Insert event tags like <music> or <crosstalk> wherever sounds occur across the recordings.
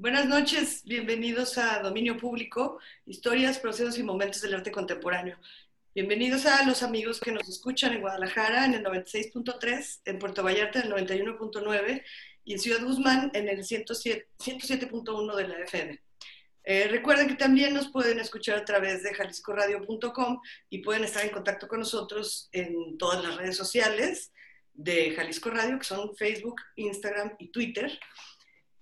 Buenas noches, bienvenidos a Dominio Público, historias, procesos y momentos del arte contemporáneo. Bienvenidos a los amigos que nos escuchan en Guadalajara en el 96.3, en Puerto Vallarta en el 91.9 y en Ciudad Guzmán en el 107.1 de la FM. Eh, recuerden que también nos pueden escuchar a través de jaliscoradio.com y pueden estar en contacto con nosotros en todas las redes sociales de Jalisco Radio, que son Facebook, Instagram y Twitter.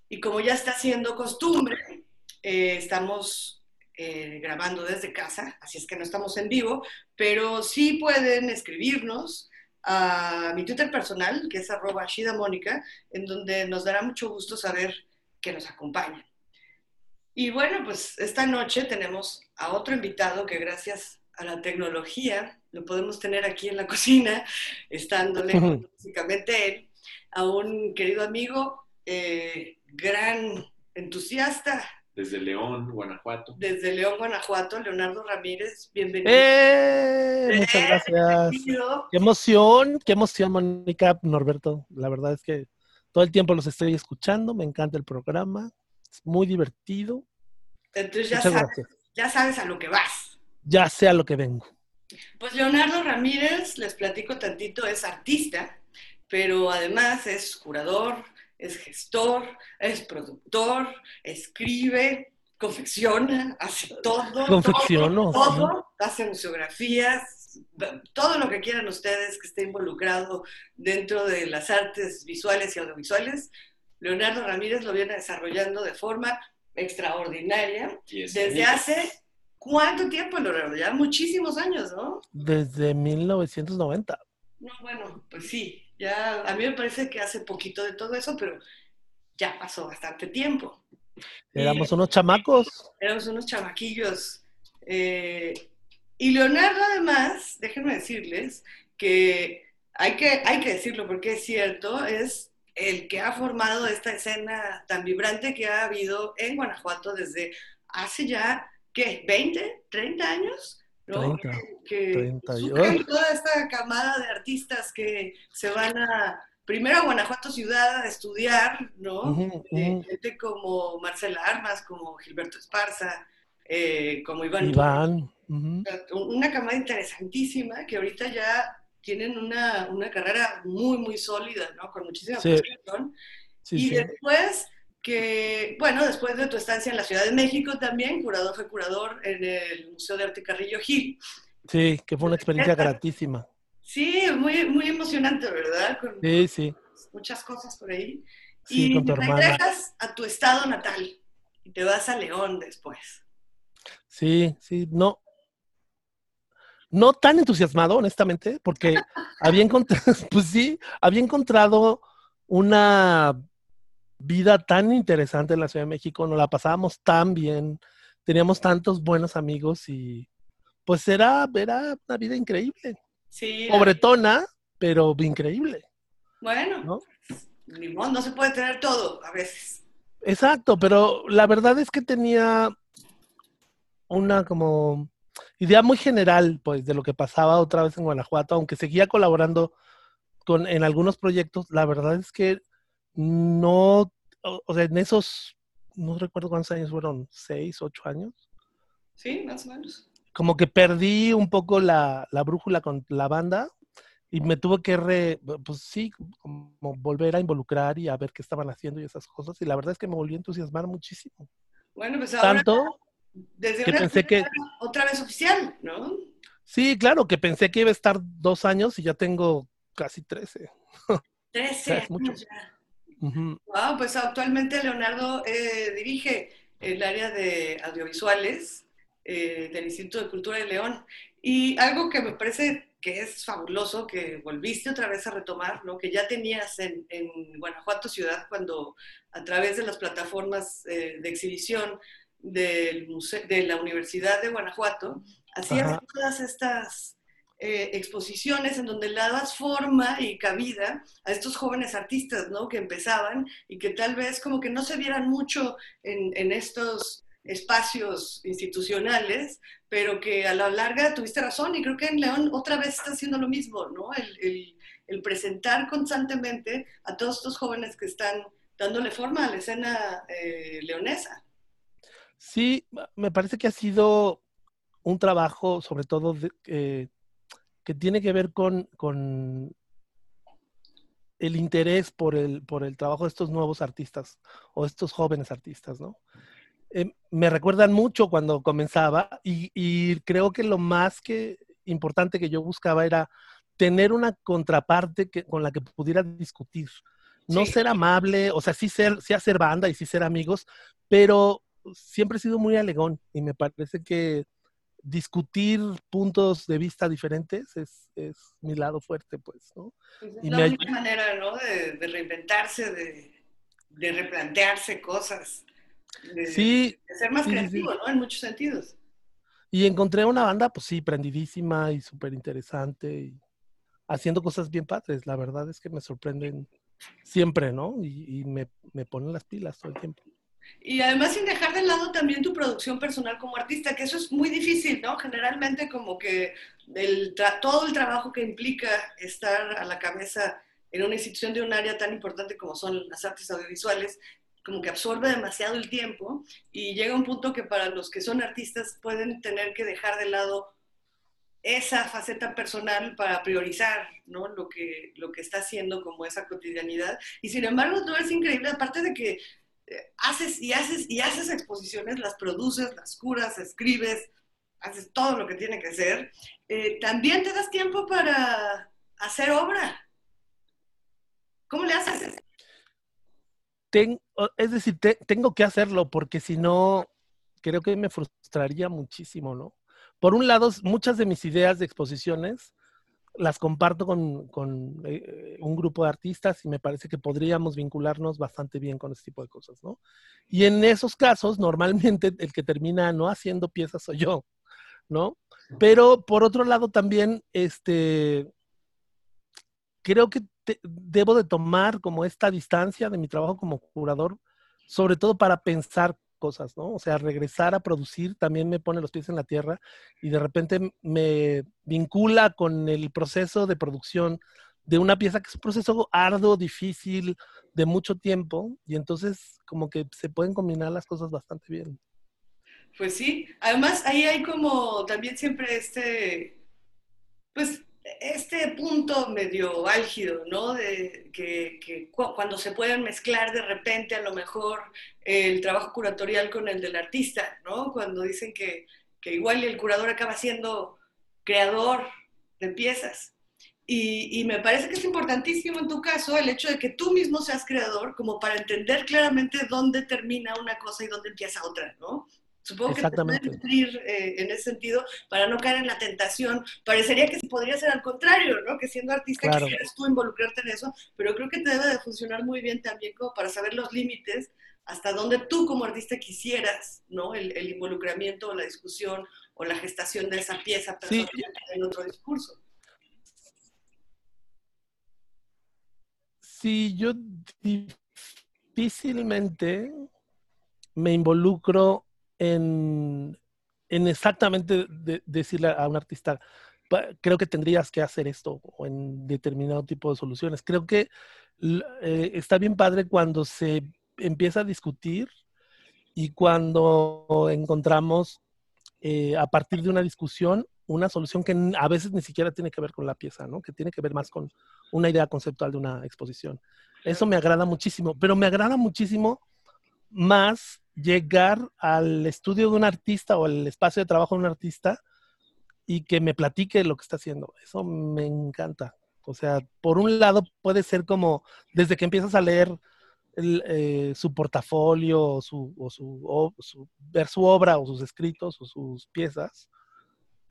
Y como ya está siendo costumbre, eh, estamos eh, grabando desde casa, así es que no estamos en vivo, pero sí pueden escribirnos a mi Twitter personal, que es arroba Mónica, en donde nos dará mucho gusto saber que nos acompañan. Y bueno, pues esta noche tenemos a otro invitado que gracias a la tecnología lo podemos tener aquí en la cocina, estándole <laughs> básicamente él, a un querido amigo, eh, gran entusiasta. Desde León, Guanajuato. Desde León, Guanajuato, Leonardo Ramírez, bienvenido. ¡Eh! Muchas eh, gracias. Qué emoción, qué emoción, Mónica, Norberto. La verdad es que todo el tiempo los estoy escuchando, me encanta el programa, es muy divertido. Entonces ya sabes, ya sabes a lo que vas. Ya sé a lo que vengo. Pues Leonardo Ramírez, les platico tantito, es artista, pero además es curador, es gestor, es productor, escribe, confecciona, hace todo. Confecciono. Todo, hace museografías, todo lo que quieran ustedes que esté involucrado dentro de las artes visuales y audiovisuales. Leonardo Ramírez lo viene desarrollando de forma extraordinaria desde hace ¿Cuánto tiempo, Leonardo? Ya muchísimos años, ¿no? Desde 1990. No, bueno, pues sí, ya a mí me parece que hace poquito de todo eso, pero ya pasó bastante tiempo. Éramos unos chamacos. Éramos unos chamaquillos. Eh, y Leonardo, además, déjenme decirles que hay, que hay que decirlo porque es cierto, es el que ha formado esta escena tan vibrante que ha habido en Guanajuato desde hace ya ¿qué? ¿20? ¿30 años? ¿No? 30, que toda esta camada de artistas que se van a, primero a Guanajuato ciudad a estudiar, ¿no? Eh, gente como Marcela Armas, como Gilberto Esparza, eh, como Iván. Iván. Una camada interesantísima que ahorita ya tienen una, una carrera muy, muy sólida, ¿no? Con muchísima sí. y después que, bueno, después de tu estancia en la Ciudad de México también, curador fue curador en el Museo de Arte Carrillo Gil. Sí, que fue una experiencia gratísima. Sí, muy, muy emocionante, ¿verdad? sí, sí. Muchas cosas por ahí. Sí, y con tu te regresas a tu estado natal y te vas a León después. Sí, sí, no. No tan entusiasmado, honestamente, porque <laughs> había encontrado, <laughs> pues sí, había encontrado una vida tan interesante en la Ciudad de México, nos la pasábamos tan bien, teníamos tantos buenos amigos y pues era, era una vida increíble. Sí. Pobretona, pero increíble. Bueno, ¿no? no se puede tener todo a veces. Exacto, pero la verdad es que tenía una como idea muy general, pues, de lo que pasaba otra vez en Guanajuato, aunque seguía colaborando con, en algunos proyectos, la verdad es que no, o, sea, en esos, no recuerdo cuántos años fueron, seis, ocho años. Sí, más o menos. Como que perdí un poco la, la brújula con la banda y me tuve que, re, pues sí, como volver a involucrar y a ver qué estaban haciendo y esas cosas. Y la verdad es que me volví a entusiasmar muchísimo. Bueno, pues ahora, Tanto desde que pensé que... otra vez oficial, ¿no? Sí, claro, que pensé que iba a estar dos años y ya tengo casi trece. Trece <laughs> es mucho. Ya. Wow, pues actualmente Leonardo eh, dirige el área de audiovisuales eh, del Instituto de Cultura de León. Y algo que me parece que es fabuloso, que volviste otra vez a retomar, lo que ya tenías en, Guanajuato Ciudad cuando a través de las plataformas eh, de exhibición del de la Universidad de Guanajuato, hacías todas estas eh, exposiciones en donde le dabas forma y cabida a estos jóvenes artistas, ¿no? Que empezaban y que tal vez como que no se vieran mucho en, estos espacios institucionales, pero que a la larga tuviste razón y creo que en León otra vez está haciendo lo mismo, ¿no? El, presentar constantemente a todos estos jóvenes que están dándole forma a la escena eh, leonesa. Sí, me parece que ha sido un trabajo, sobre todo, que tiene que ver con, con el interés por el, por el trabajo de estos nuevos artistas o estos jóvenes artistas, ¿no? Eh, me recuerdan mucho cuando comenzaba y, creo que lo más que importante que yo buscaba era tener una contraparte que, con la que pudiera discutir. No ser amable, o sea, sí, ser, sí hacer banda y sí ser amigos, pero siempre he sido muy alegón y me parece que discutir puntos de vista diferentes es, es mi lado fuerte, pues, ¿no? Pues es la única manera, ¿no? De, de reinventarse, de, de, replantearse cosas, de, sí, de ser más creativo, ¿no? En muchos sentidos. Y encontré una banda, pues sí, prendidísima y súper interesante y haciendo cosas bien padres. La verdad es que me sorprenden siempre, ¿no? Y, y me, me ponen las pilas todo el tiempo. Y además sin dejar de lado también tu producción personal como artista, que eso es muy difícil, ¿no? Generalmente como que el todo el trabajo que implica estar a la cabeza en una institución de un área tan importante como son las artes audiovisuales, como que absorbe demasiado el tiempo y llega un punto que para los que son artistas pueden tener que dejar de lado esa faceta personal para priorizar ¿no? lo, que, lo que está haciendo como esa cotidianidad. Y sin embargo, todo es increíble, aparte de que haces y haces y haces exposiciones, las produces, las curas, escribes, haces todo lo que tiene que ser. Eh, también te das tiempo para hacer obra. ¿Cómo le haces? es decir, tengo que hacerlo porque si no, creo que me frustraría muchísimo, ¿no? Por un lado, muchas de mis ideas de exposiciones las comparto con, con eh, un grupo de artistas y me parece que podríamos vincularnos bastante bien con este tipo de cosas, ¿no? Y en esos casos, normalmente el que termina no haciendo piezas soy yo, ¿no? Pero por otro lado también, este, creo que debo de tomar como esta distancia de mi trabajo como curador, sobre todo para pensar ¿no? O sea, regresar a producir también me pone los pies en la tierra y de repente me vincula con el proceso de producción de una pieza que es un proceso arduo, difícil, de mucho tiempo y entonces como que se pueden combinar las cosas bastante bien. Pues sí, además ahí hay como también siempre este, pues este punto medio álgido, ¿no? De que, cuando se pueden mezclar de repente a lo mejor el trabajo curatorial con el del artista, ¿no? Cuando dicen que, que igual el curador acaba siendo creador de piezas. Y, y, me parece que es importantísimo en tu caso el hecho de que tú mismo seas creador, como para entender claramente dónde termina una cosa y dónde empieza otra, ¿no? Supongo que te puedes nutrir eh, en ese sentido para no caer en la tentación. Parecería que podría ser al contrario, ¿no? Que siendo artista quisieras tú involucrarte en eso, pero creo que te debe de funcionar muy bien también como para saber los límites hasta dónde tú como artista quisieras, ¿no? El, involucramiento o la discusión o la gestación de esa pieza sí. en otro discurso. Sí, yo difícilmente me involucro en, exactamente decirle a un artista, creo que tendrías que hacer esto o en determinado tipo de soluciones. Creo que eh, está bien padre cuando se empieza a discutir y cuando encontramos eh, a partir de una discusión una solución que a veces ni siquiera tiene que ver con la pieza, ¿no? Que tiene que ver más con una idea conceptual de una exposición. Eso me agrada muchísimo, pero me agrada muchísimo más llegar al estudio de un artista o al espacio de trabajo de un artista y que me platique lo que está haciendo. Eso me encanta. O sea, por un lado puede ser como desde que empiezas a leer eh, su portafolio o, su, su, ver su obra o sus escritos o sus piezas,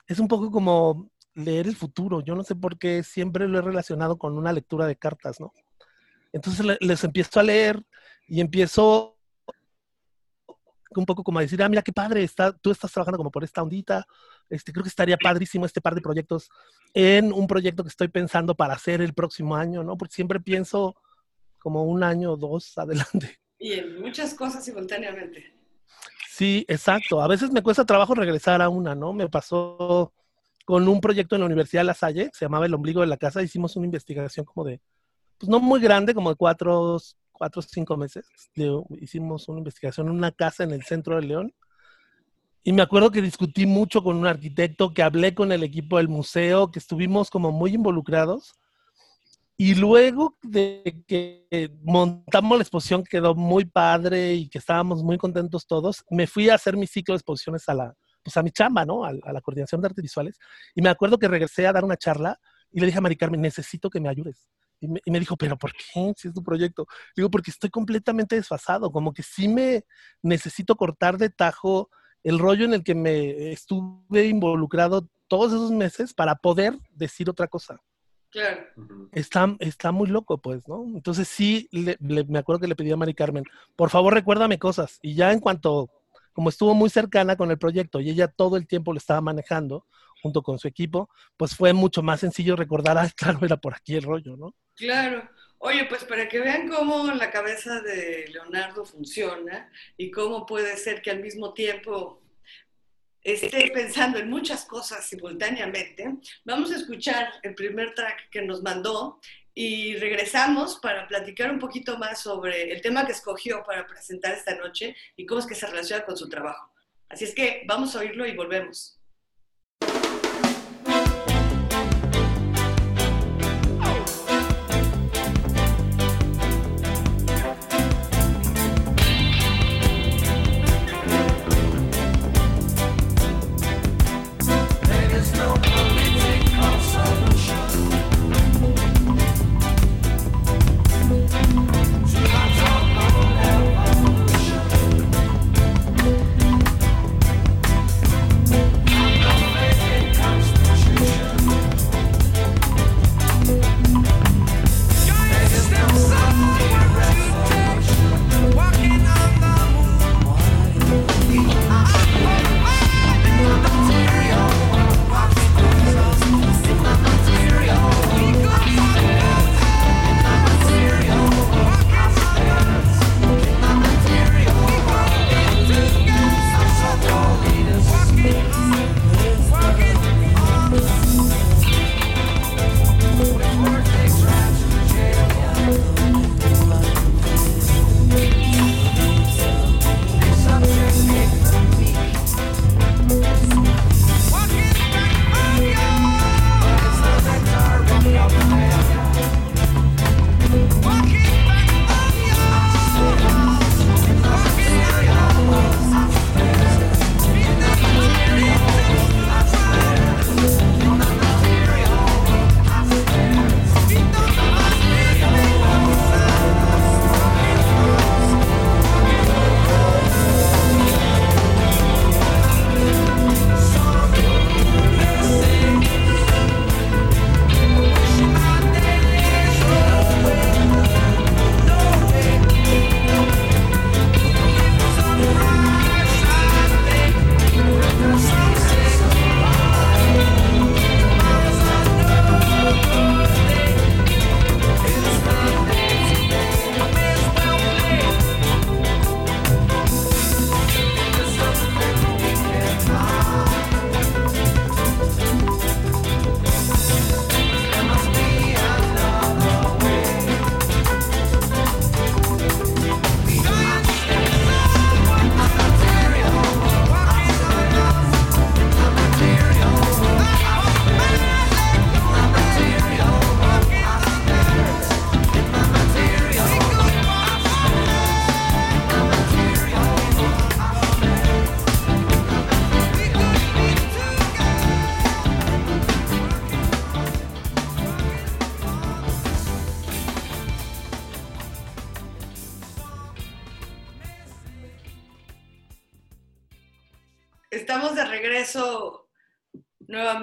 es un poco como leer el futuro. Yo no sé por qué siempre lo he relacionado con una lectura de cartas, ¿no? Entonces les empiezo a leer y empiezo un poco como decir, ah, mira qué padre, está, tú estás trabajando como por esta ondita, este, creo que estaría padrísimo este par de proyectos en un proyecto que estoy pensando para hacer el próximo año, ¿no? Porque siempre pienso como un año o dos adelante. <laughs> Y en muchas cosas simultáneamente. Sí, exacto. A veces me cuesta trabajo regresar a una, ¿no? Me pasó con un proyecto en la Universidad de La Salle, se llamaba El Ombligo de la Casa, hicimos una investigación como de, pues no muy grande, como de cuatro, cuatro o cinco meses. hicimos una investigación en una casa en el centro de León. Y me acuerdo que discutí mucho con un arquitecto, que hablé con el equipo del museo, que estuvimos como muy involucrados. Y luego de que montamos la exposición, quedó muy padre y que estábamos muy contentos todos, me fui a hacer mi ciclo de exposiciones a la, pues a mi chamba, ¿no? A, la coordinación de artes visuales. Y me acuerdo que regresé a dar una charla y le dije a Mari Carmen, necesito que me ayudes. Y me, dijo, pero ¿por qué? Si es tu proyecto. Digo, porque estoy completamente desfasado, como que sí me necesito cortar de tajo el rollo en el que me estuve involucrado todos esos meses para poder decir otra cosa. Claro. Está, está muy loco, pues, ¿no? Entonces sí, me acuerdo que le pedí a Mari Carmen, por favor recuérdame cosas. Y ya en cuanto, como estuvo muy cercana con el proyecto y ella todo el tiempo lo estaba manejando, junto con su equipo, pues fue mucho más sencillo recordar, ah, claro, era por aquí el rollo, ¿no? Claro. Oye, pues para que vean cómo la cabeza de Leonardo funciona y cómo puede ser que al mismo tiempo esté pensando en muchas cosas simultáneamente, vamos a escuchar el primer track que nos mandó y regresamos para platicar un poquito más sobre el tema que escogió para presentar esta noche y cómo es que se relaciona con su trabajo. Así es que vamos a oírlo y volvemos.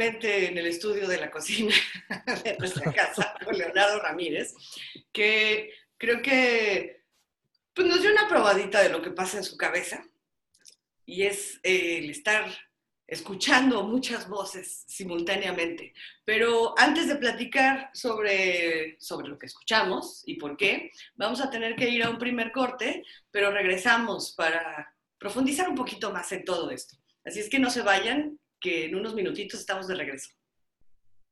En el estudio de la cocina <laughs> de nuestra casa <laughs> con Leonardo Ramírez, que creo que pues, nos dio una probadita de lo que pasa en su cabeza y es eh, el estar escuchando muchas voces simultáneamente. Pero antes de platicar sobre, sobre lo que escuchamos y por qué, vamos a tener que ir a un primer corte, pero regresamos para profundizar un poquito más en todo esto. Así es que no se vayan, que en unos minutitos estamos de regreso.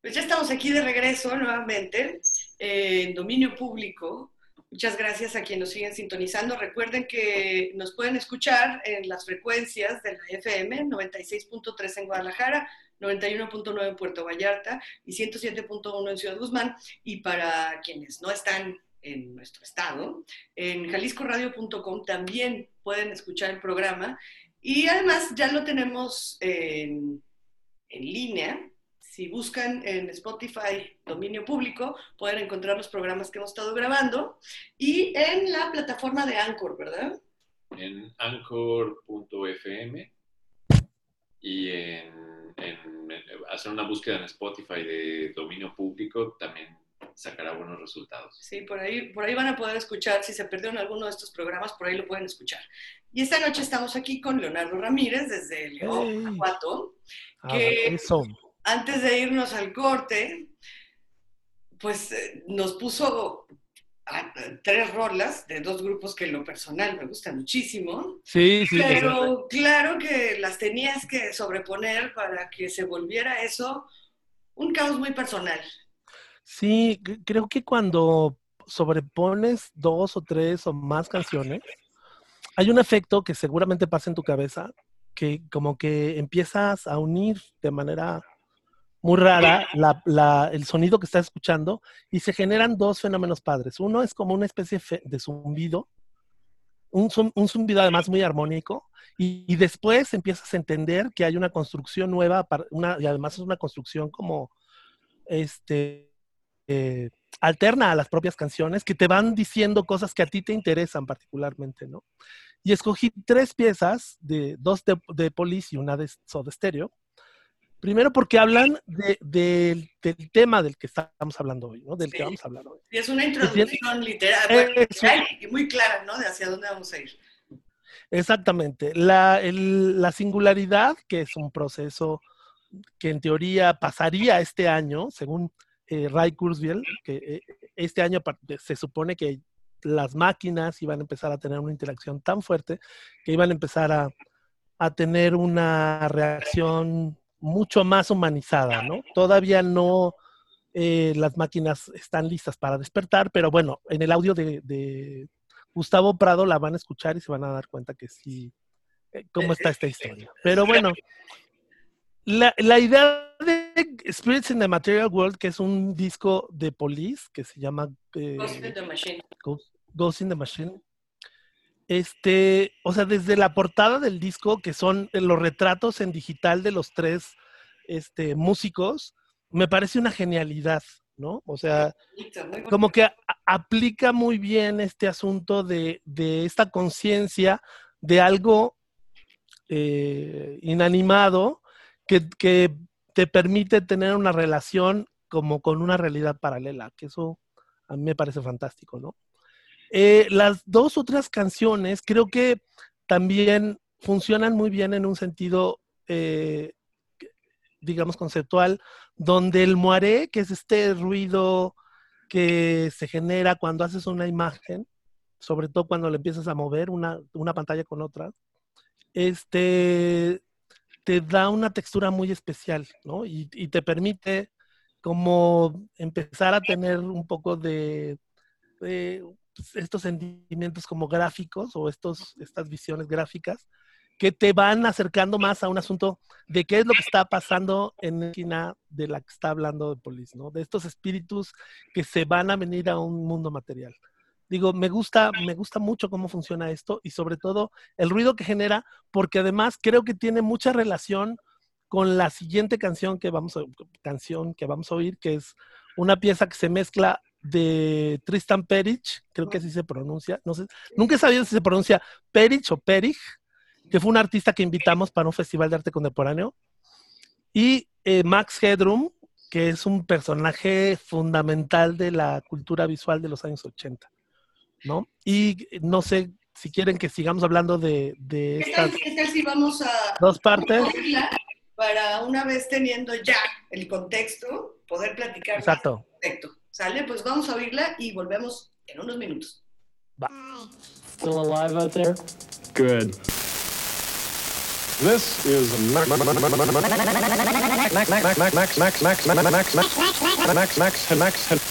Pues ya estamos aquí de regreso nuevamente en dominio público Muchas gracias a quienes nos siguen sintonizando. Recuerden que nos pueden escuchar en las frecuencias de la FM 96.3 en Guadalajara, 91.9 en Puerto Vallarta y 107.1 en Ciudad Guzmán. Y para quienes no están en nuestro estado, en jaliscoradio.com también pueden escuchar el programa. Y además ya lo tenemos en, en línea si buscan en Spotify dominio público, pueden encontrar los programas que hemos estado grabando y en la plataforma de Anchor, ¿verdad? En anchor.fm y en, hacer una búsqueda en Spotify de dominio público también sacará buenos resultados. Sí, por ahí, por ahí van a poder escuchar, si se perdieron alguno de estos programas, por ahí lo pueden escuchar. Y esta noche estamos aquí con Leonardo Ramírez desde León, Guanajuato, que eso antes de irnos al corte, pues eh, nos puso tres rolas de dos grupos que en lo personal me gustan muchísimo. Sí, sí. Pero claro que las tenías que sobreponer para que se volviera eso un caos muy personal. Sí, creo que cuando sobrepones dos o tres o más canciones, hay un efecto que seguramente pasa en tu cabeza, que como que empiezas a unir de manera muy rara el sonido que estás escuchando y se generan dos fenómenos padres. Uno es como una especie de zumbido, un, zumbido además muy armónico, y, después empiezas a entender que hay una construcción nueva, una, y además es una construcción como este, eh, alterna a las propias canciones, que te van diciendo cosas que a ti te interesan particularmente, ¿no? Y escogí tres piezas, de, dos de, de Police y una de Soda Stereo, Primero porque hablan del tema del que estamos hablando hoy, ¿no? Del que vamos a hablar hoy. Y es una introducción literal, y muy clara, ¿no? De hacia dónde vamos a ir. Exactamente. La, la, singularidad, que es un proceso que en teoría pasaría este año, según eh, Ray Kurzweil, que eh, este año se supone que las máquinas iban a empezar a tener una interacción tan fuerte que iban a empezar a, a tener una reacción mucho más humanizada, ¿no? Todavía no eh, las máquinas están listas para despertar, pero bueno, en el audio de, Gustavo Prado la van a escuchar y se van a dar cuenta que sí, eh, cómo está esta historia. Pero bueno, la, idea de Spirits in the Material World, que es un disco de Police, que se llama eh, Ghost in the Machine. Ghost in the Machine este, o sea, desde la portada del disco, que son los retratos en digital de los tres este, músicos, me parece una genialidad, ¿no? O sea, como que aplica muy bien este asunto de, esta conciencia de algo eh, inanimado que, que, te permite tener una relación como con una realidad paralela, que eso a mí me parece fantástico, ¿no? Eh, las dos otras canciones creo que también funcionan muy bien en un sentido, eh, digamos, conceptual, donde el moaré, que es este ruido que se genera cuando haces una imagen, sobre todo cuando le empiezas a mover una, pantalla con otra, este, te da una textura muy especial, ¿no? Y, y te permite como empezar a tener un poco de, de pues, estos sentimientos como gráficos o estos, estas visiones gráficas que te van acercando más a un asunto de qué es lo que está pasando en la esquina de la que está hablando de Polis, ¿no? De estos espíritus que se van a venir a un mundo material. Digo, me gusta, me gusta mucho cómo funciona esto y sobre todo el ruido que genera, porque además creo que tiene mucha relación con la siguiente canción que vamos a, canción que vamos a oír, que es una pieza que se mezcla de Tristan Perich, creo que así se pronuncia, no sé, nunca he sabido si se pronuncia Perich o Perich, que fue un artista que invitamos para un festival de arte contemporáneo, y eh, Max Headroom, que es un personaje fundamental de la cultura visual de los años 80, ¿no? Y no sé si quieren que sigamos hablando de, estas vamos a dos partes. Para una vez teniendo ya el contexto, poder platicar. Exacto. Perfecto. ¿Sale? Pues vamos a oírla y volvemos en unos minutos. Still alive out there? Good. This is Max Max Max Max Max Max Max Max Max Max Max Max Max, Max, Max,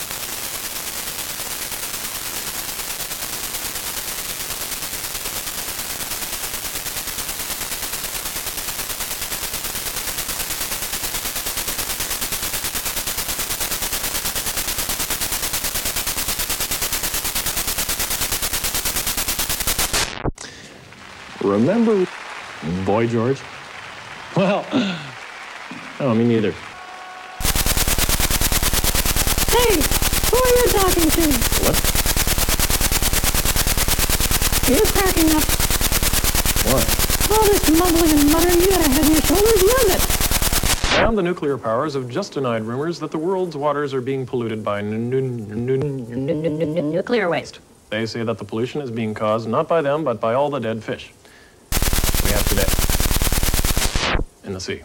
Boy George? Well, <clears throat> oh, me neither. Hey, who are you talking to? What? You're cracking up. What? All this mumbling and muttering, you got a head on your shoulders, love it. And the nuclear powers have just denied rumors that the world's waters are being polluted by Nuclear waste. They say that the pollution is being caused not by them, but by all the dead fish we have today in the sea.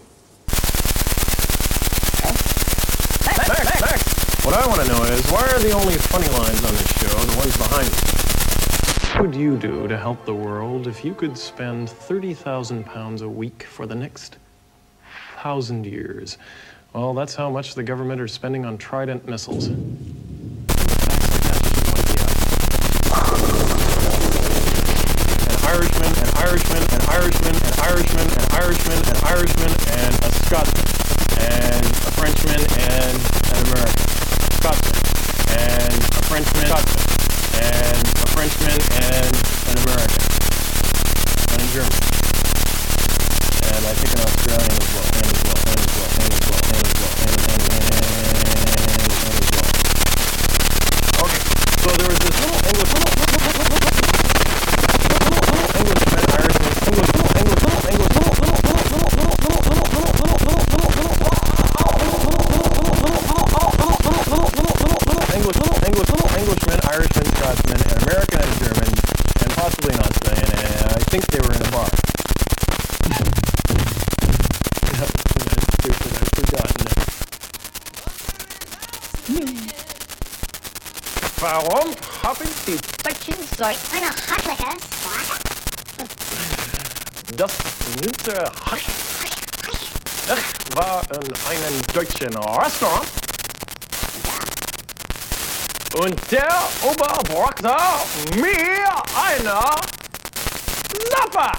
Max, Max, Max. What I want to know is why are the only funny lines on this show the ones behind me? What would you do to help the world if you could spend 30,000 pounds a week for the next thousand years? Well, that's how much the government are spending on Trident missiles. An Irishman, an Irishman, an Irishman, an Irishman, an Irishman, an Irishman, and a Scotsman, and a Frenchman, and an American. Scotsman, and a Frenchman, Scotsman, and a Frenchman, and an American, and a German. And I think an Australian as well, and as well, and as well, In einem deutschen Restaurant. Und der Ober brachte mir eine Suppe.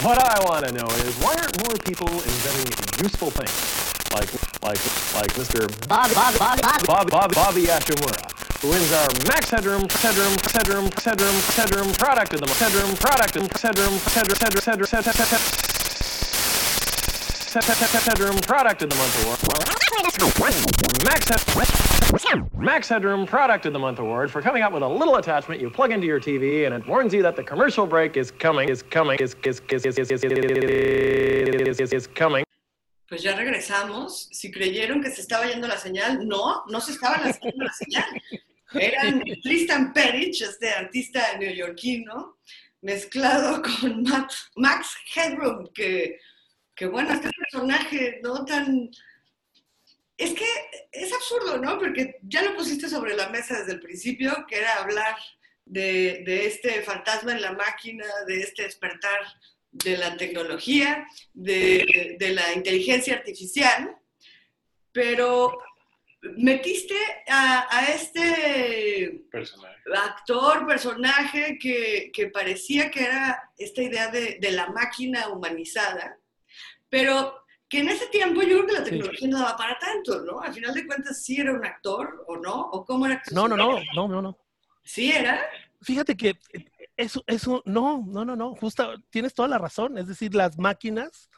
What I want to know is why aren't more people inventing useful things like like like Mr. Bob, Bob, Bob, Bob. Bob, Bob, Bobby Ashimura, who wins our Max Headroom, Headroom, Headroom, Headroom, Headroom product of the. Headroom product, Headroom, Headroom, Headroom, Headroom, Headroom product of the month award. Max, Head- Max Headroom Product of the Month award for coming up with a little attachment you plug into your TV and it warns you that the commercial break is coming, is coming, is is is is is is is is coming. Pues ya regresamos. Si creyeron que se estaba yendo la señal, no, no se estaba yendo la señal. Eran Tristan Perich, este artista neoyorquino, mezclado con Max, Max Headroom, que, que bueno, este personaje no tan... Es que es absurdo, ¿no? Porque ya lo pusiste sobre la mesa desde el principio, que era hablar de, de este fantasma en la máquina, de este despertar de la tecnología, de, de la inteligencia artificial, pero metiste a, a este personaje. actor, personaje que, que parecía que era esta idea de, de la máquina humanizada, pero que en ese tiempo yo creo que la tecnología no daba para tanto, ¿no? Al final de cuentas, ¿sí era un actor o no? ¿O cómo era que No, no, no, no, no, no. ¿Sí era? Fíjate que eso, eso, no, no, no, no, justo, tienes toda la razón. Es decir, las máquinas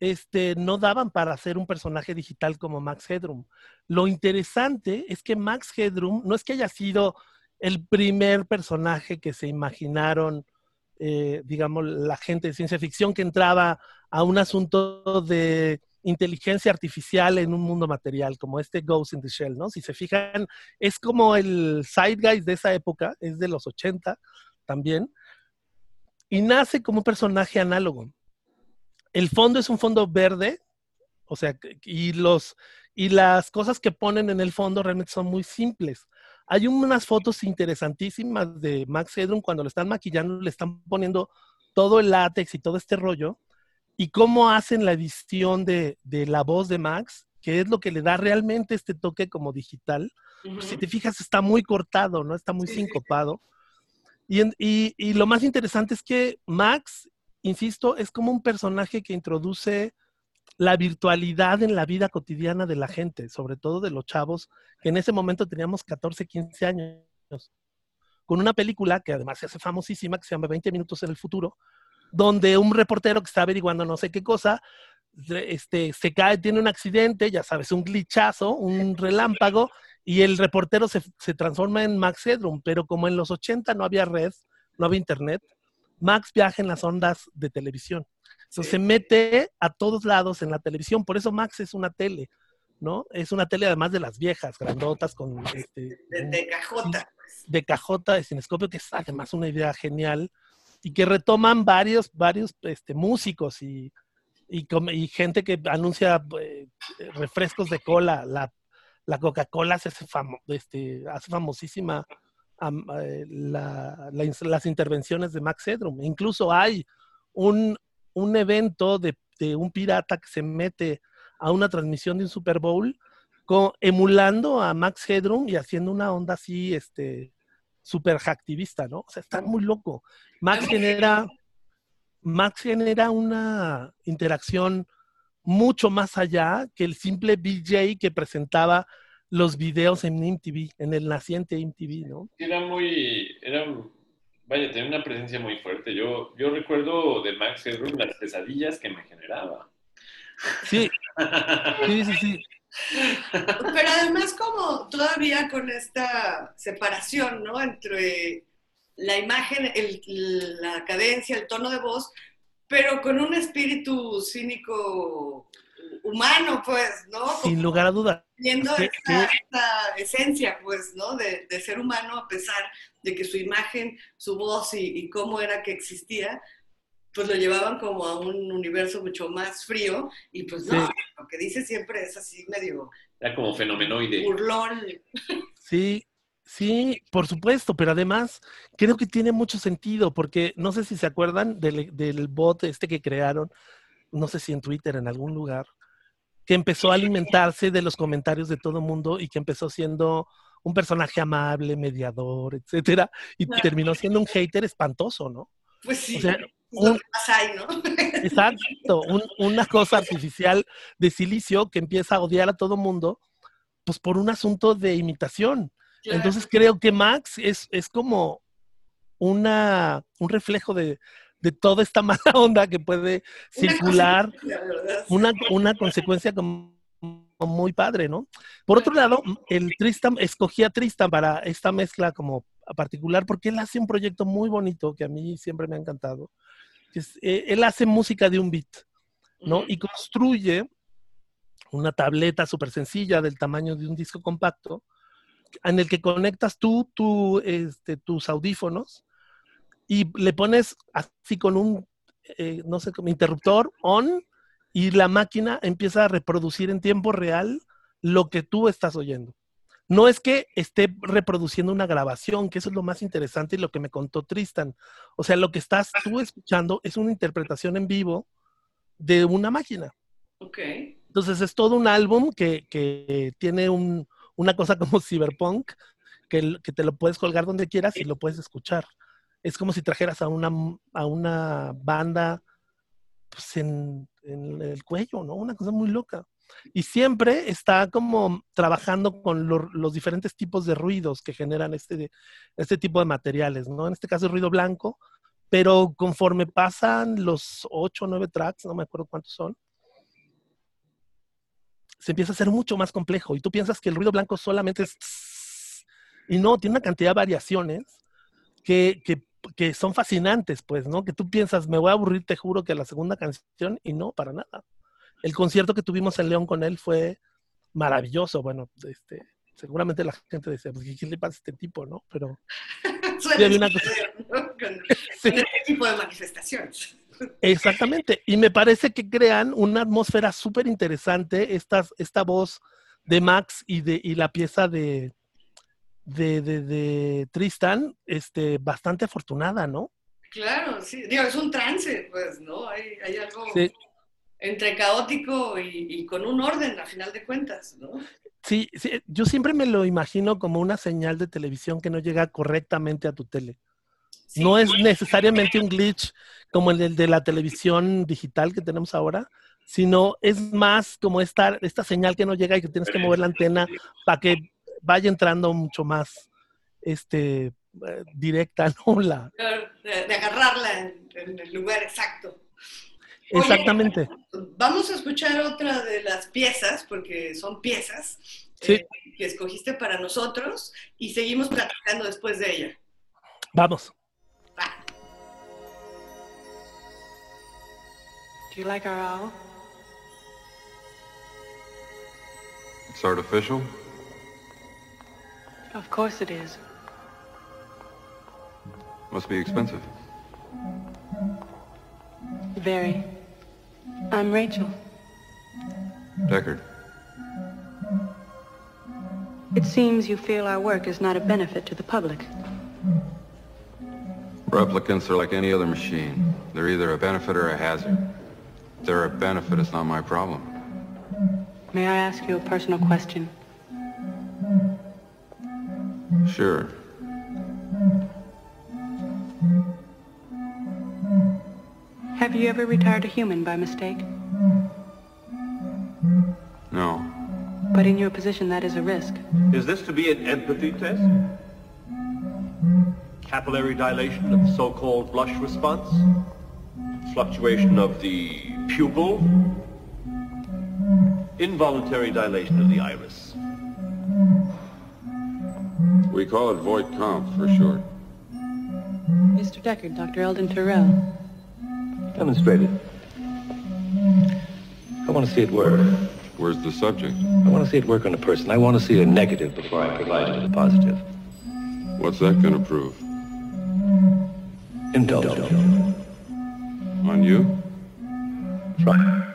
este, no daban para hacer un personaje digital como Max Headroom. Lo interesante es que Max Headroom no es que haya sido el primer personaje que se imaginaron, eh, digamos, la gente de ciencia ficción que entraba a un asunto de inteligencia artificial en un mundo material, como este Ghost in the Shell, ¿no? Si se fijan, es como el Zeitgeist de esa época, es de los 80 también, y nace como un personaje análogo. El fondo es un fondo verde, o sea, y, los, y las cosas que ponen en el fondo realmente son muy simples. Hay unas fotos interesantísimas de Max Headroom cuando lo están maquillando, le están poniendo todo el látex y todo este rollo, y cómo hacen la edición de, de la voz de Max, que es lo que le da realmente este toque como digital. Pues, si te fijas, está muy cortado, ¿no? Está muy Sí, sí, sí. Y, y- y lo más interesante es que Max, insisto, es como un personaje que introduce la virtualidad en la vida cotidiana de la gente, sobre todo de los chavos, que en ese momento teníamos 14, 15 años, con una película que además se hace famosísima, que se llama 20 minutos en el futuro, donde un reportero que está averiguando no sé qué cosa, este, se cae, tiene un accidente, ya sabes, un glitchazo, un relámpago, y el reportero se, se transforma en Max Headroom, pero como en los 80 no había red, no había internet, Max viaja en las ondas de televisión. Entonces Sí. se mete a todos lados en la televisión, por eso Max es una tele, ¿no? Es una tele además de las viejas, grandotas, con este, De, de cajota. de cajota de cinescopio, que es además una idea genial, y que retoman varios, varios este, músicos y, y, y gente que anuncia eh, refrescos de cola. La, la Coca-Cola hace, este, hace famosísima am- eh, las intervenciones de Max Headroom. Incluso hay un, un evento de, de un pirata que se mete a una transmisión de un Super Bowl emulando a Max Headroom y haciendo una onda así, este, súper hacktivista, ¿no? O sea, está muy loco. Max genera, Max genera una interacción mucho más allá que el simple DJ que presentaba los videos en MTV, en el naciente MTV, ¿no? Era muy, era, vaya, tenía una presencia muy fuerte. Yo, yo recuerdo de Max Headroom las pesadillas que me generaba. Sí, sí, sí, sí. Pero además como todavía con esta separación, ¿no? Entre la imagen, el- la cadencia, el tono de voz, pero con un espíritu cínico humano, pues, ¿no? Sin lugar a dudas. Viendo ¿Qué- esta, esta esencia, pues, ¿no? De, de ser humano a pesar de que su imagen, su voz y, y cómo era que existía, pues lo llevaban como a un universo mucho más frío y pues no, Sí. lo que dice siempre es así medio Era como fenomenoide. burlón. Sí, sí, por supuesto, pero además creo que tiene mucho sentido, porque no sé si se acuerdan del, del bot este que crearon, no sé si en Twitter, en algún lugar, que empezó a alimentarse de los comentarios de todo mundo y que empezó siendo un personaje amable, mediador, etcétera, y terminó siendo un hater espantoso, ¿no? Pues sí, O sea, un- hay, ¿no? <laughs> Exacto, un- una cosa artificial de silicio que empieza a odiar a todo mundo, pues por un asunto de imitación. Claro. Entonces creo que Max es, es como una, un reflejo de, de toda esta <laughs> mala onda que puede Una circular, una, una consecuencia como, muy padre, ¿no? Por otro lado, el Tristan, escogí a Tristan para esta mezcla como particular porque él hace un proyecto muy bonito que a mí siempre me ha encantado. que es, eh, él hace música de un beat, ¿no? Y construye una tableta súper sencilla del tamaño de un disco compacto en el que conectas tú, tú este, tus audífonos y le pones así con un, eh, no sé, como interruptor on y la máquina empieza a reproducir en tiempo real lo que tú estás oyendo. No es que esté reproduciendo una grabación, que eso es lo más interesante y lo que me contó Tristan. O sea, lo que estás tú escuchando es una interpretación en vivo de una máquina. Ok. Entonces es todo un álbum que, que tiene un- una cosa como <laughs> cyberpunk, que, que te lo puedes colgar donde quieras y lo puedes escuchar. Es como si trajeras a una, a una banda pues, en, en el cuello, ¿no? Una cosa muy loca. Y siempre está como trabajando con lo- los diferentes tipos de ruidos que generan este, este tipo de materiales, ¿no? En este caso es ruido blanco, pero conforme pasan los ocho o nueve tracks, no me acuerdo cuántos son, se empieza a hacer mucho más complejo y tú piensas que el ruido blanco solamente es... tss, Y no, tiene una cantidad de variaciones que, que, que son fascinantes, pues, ¿no? Que tú piensas, me voy a aburrir, te juro que la segunda canción y no, para nada. El concierto que tuvimos en León con él fue maravilloso. Bueno, este, seguramente la gente decía, pues, ¿qué le pasa a este tipo, no? Pero <laughs> Suele había una ¿no? Con, <laughs> sí, con este tipo de manifestaciones. Exactamente. Y me parece que crean una atmósfera súper interesante, esta, esta voz de Max y, de, y la pieza de, de, de, de Tristan, este, bastante afortunada, ¿no? Claro, sí. Digo, es un trance, pues, ¿no? Hay, hay algo Sí. entre caótico y, y con un orden, a final de cuentas, ¿no? Sí, sí, yo siempre me lo imagino como una señal de televisión que no llega correctamente a tu tele. Sí. No es necesariamente un glitch como el de la televisión digital que tenemos ahora, sino es más como esta, esta señal que no llega y que tienes que mover la antena para que vaya entrando mucho más este, eh, directa, <laughs> ¿no? La, De, de agarrarla en, el lugar exacto. Oye, exactamente. Vamos a escuchar otra de las piezas, porque son piezas Sí. eh, que escogiste para nosotros y seguimos platicando después de ella. Vamos. Do you like our owl? It's artificial? Of course it is. Must be expensive. Very. I'm Rachel. Deckard. It seems you feel our work is not a benefit to the public. Replicants are like any other machine. They're either a benefit or a hazard. If they're a benefit, it's not my problem. May I ask you a personal question? Sure. Have you ever retired a human by mistake? No. But in your position, that is a risk. Is this to be an empathy test? Capillary dilation of the so-called blush response? Fluctuation of the pupil? Involuntary dilation of the iris? We call it void comp for short. Mr. Deckard, Dr. Eldon Terrell. Demonstrate it. I want to see it work. Where's the subject? I want to see it work on a person. I want to see a negative before I provide it with a positive. What's that gonna prove? Indulgence. On you? Try.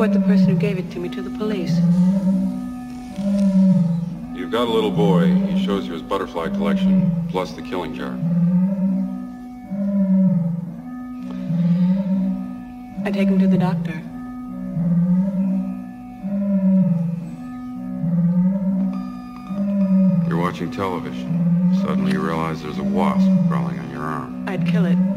Report the person who gave it to me to the police. You've got a little boy. He shows you his butterfly collection, plus the killing jar. I take him to the doctor. You're watching television. Suddenly you realize there's a wasp crawling on your arm. I'd kill it.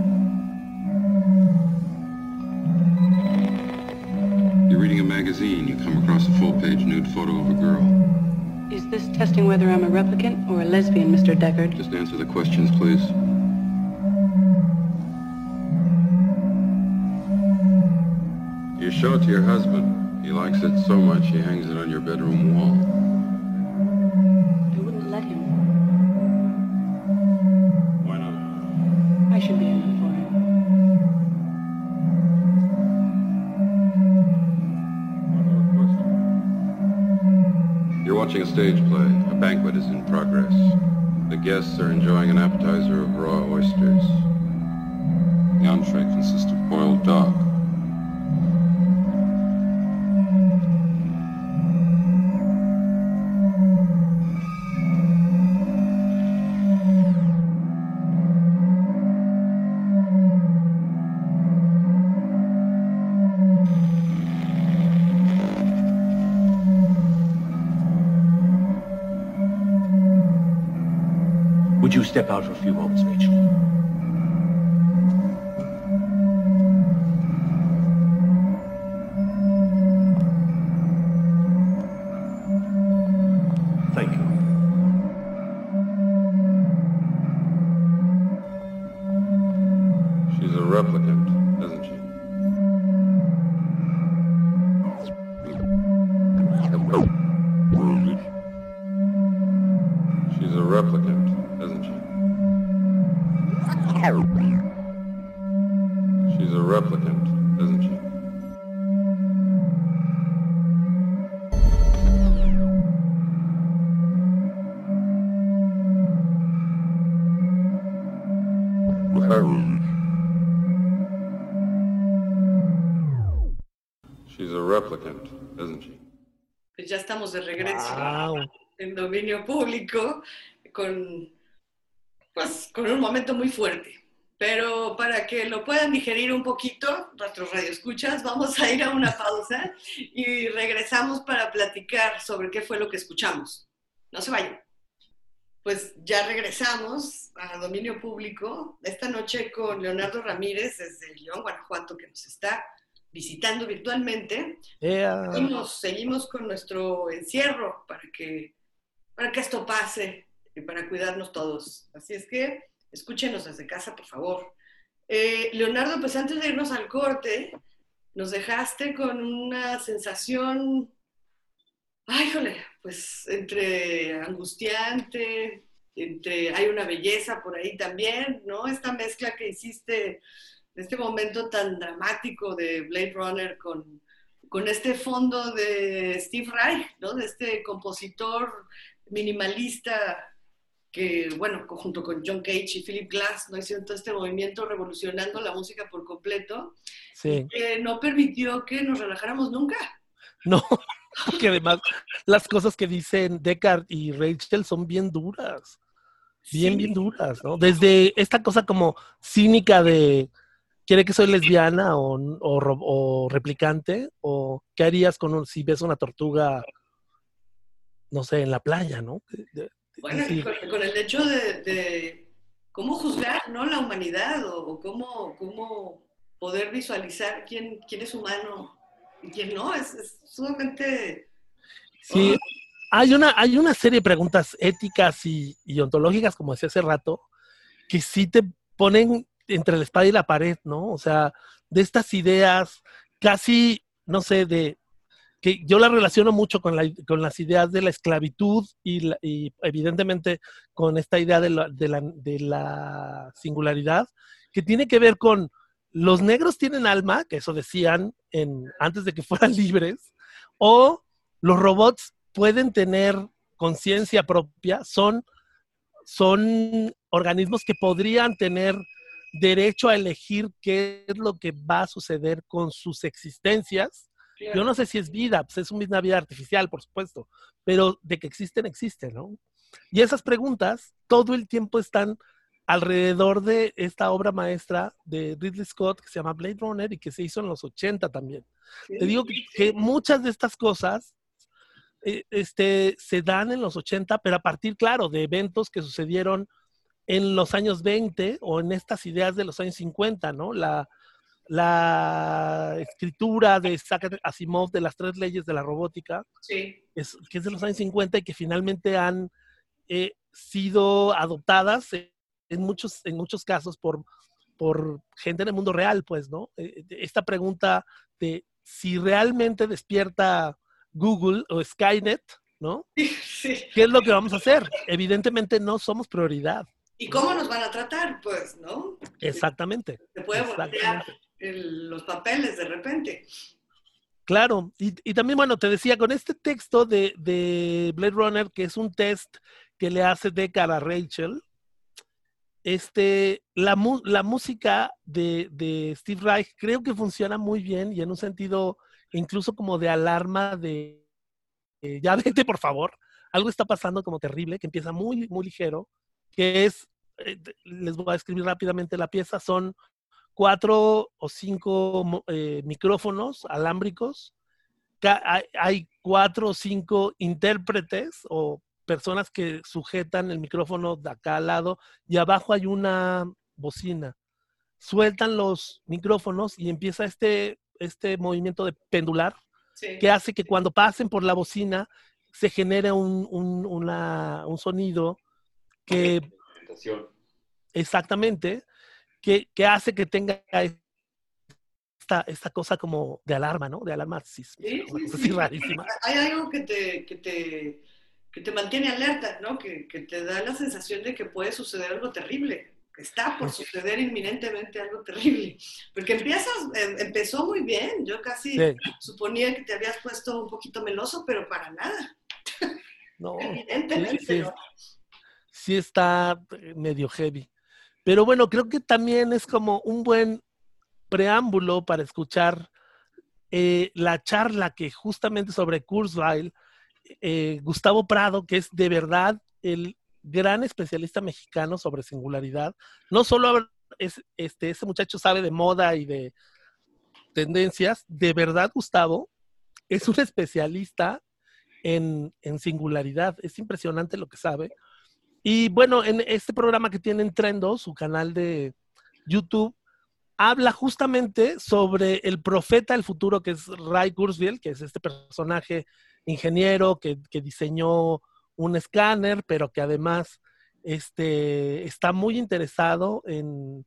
Photo of a girl. Is this testing whether I'm a replicant or a lesbian, Mr. Deckard? Just answer the questions, please. You show it to your husband. He likes it so much he hangs it on your bedroom wall. Is in progress. The guests are enjoying an appetizer of raw oysters. You step out for a few moments, Rachel? Thank you. She's a replicant, isn't she? She's a replicant, isn't she? She's a replicant, isn't she? She's a replicant, isn't she? Pues ya estamos de regreso Wow. en dominio público con, pues, con un momento muy fuerte. Pero para que lo puedan digerir un poquito, nuestros radioescuchas, vamos a ir a una pausa y regresamos para platicar sobre qué fue lo que escuchamos. No se vayan. Pues ya regresamos a dominio público esta noche con Leonardo Ramírez desde León, Guanajuato, que nos está visitando virtualmente. Ea. Seguimos, seguimos con nuestro encierro para que, para que esto pase y para cuidarnos todos. Así es que escúchenos desde casa, por favor. Eh, Leonardo, pues antes de irnos al corte, nos dejaste con una sensación, ay, jole, pues entre angustiante, entre hay una belleza por ahí también, ¿no? Esta mezcla que hiciste en este momento tan dramático de Blade Runner con, con este fondo de Steve Reich, ¿no? De este compositor minimalista que, bueno, junto con John Cage y Philip Glass, ¿no? Hicieron todo este movimiento revolucionando la música por completo, Sí. que no permitió que nos relajáramos nunca. No, <laughs> porque además las cosas que dicen Deckard y Rachel son bien duras. Bien, Sí. bien duras, ¿no? Desde esta cosa como cínica de ¿quiere que soy lesbiana o, o o replicante? ¿O qué harías con un, si ves una tortuga, no sé, en la playa, ¿no? Bueno, con, con el hecho de, de cómo juzgar ¿no? la humanidad o, o cómo, cómo poder visualizar quién, quién es humano y quién no, es, es sumamente... Sí, hay una, hay una serie de preguntas éticas y, y ontológicas, como decía hace rato, que sí te ponen entre la espada y la pared, ¿no? O sea, de estas ideas casi, no sé, de que yo la relaciono mucho con, la- con las ideas de la esclavitud y, evidentemente con esta idea de la, singularidad, que tiene que ver con los negros tienen alma, que eso decían antes de que fueran <laughs> libres, o los robots pueden tener conciencia propia, son, son organismos que podrían tener derecho a elegir qué es lo que va a suceder con sus existencias. Yo no sé si es vida, pues es una vida artificial, por supuesto, pero de que existen, existen, ¿no? Y esas preguntas todo el tiempo están alrededor de esta obra maestra de Ridley Scott que se llama Blade Runner y que se hizo en los 80 también. Te digo que, que muchas de estas cosas eh, este, se dan en los 80, pero a partir, claro, de eventos que sucedieron en los años 20 o en estas ideas de los años 50, ¿no? La, la escritura de Isaac Asimov de las tres leyes de la robótica, Sí, es, que es de los años 50 y que finalmente han eh, sido adoptadas en, muchos, en muchos casos por, por gente en el mundo real, pues, ¿no? Eh, eh, esta pregunta de si realmente despierta Google o Skynet, ¿no? <laughs> sí. ¿Qué es lo que vamos a hacer? Evidentemente no somos prioridad. ¿Y cómo nos van a tratar? Pues, ¿no? Exactamente. Se puede voltear Exactamente. El- los papeles de repente. Claro, y, también, bueno, te decía, con este texto de, de Blade Runner, que es un test que le hace Deckard a Rachel, este, la, mu- la música de, de Steve Reich creo que funciona muy bien y en un sentido incluso como de alarma de, eh, ya <laughs> vete por favor, algo está pasando como terrible, que empieza muy, muy ligero, que es, eh, les voy a escribir rápidamente la pieza, son cuatro o cinco eh, micrófonos alámbricos, hay, hay cuatro o cinco intérpretes o personas que sujetan el micrófono de acá al lado y abajo hay una bocina. Sueltan los micrófonos y empieza este, este movimiento de pendular Sí. que hace que cuando pasen por la bocina se genere un, un- una- un sonido que exactamente, que, que hace que tenga esta, esta cosa como de alarma, ¿no? De alarma Sí, sí, sí. rarísima. Hay algo que te, que te, que te mantiene alerta, ¿no? Que, que te da la sensación de que puede suceder algo terrible, que está por suceder inminentemente algo terrible. Porque empiezas, em- empezó muy bien, yo casi suponía que te habías puesto un poquito meloso, pero para nada, no, <laughs> evidentemente sí, no. sí está medio heavy. Pero bueno, creo que también es como un buen preámbulo para escuchar eh, la charla que justamente sobre Kurzweil, eh, Gustavo Prado, que es de verdad el gran especialista mexicano sobre singularidad, no solo es, este, ese muchacho sabe de moda y de tendencias, de verdad Gustavo es un especialista en singularidad, es impresionante lo que sabe. Y bueno, en este programa que tiene en Trendo, su canal de YouTube, habla justamente sobre el profeta del futuro, que es Ray Kurzweil, que es este personaje ingeniero que, que diseñó un escáner, pero que además este, está muy interesado en,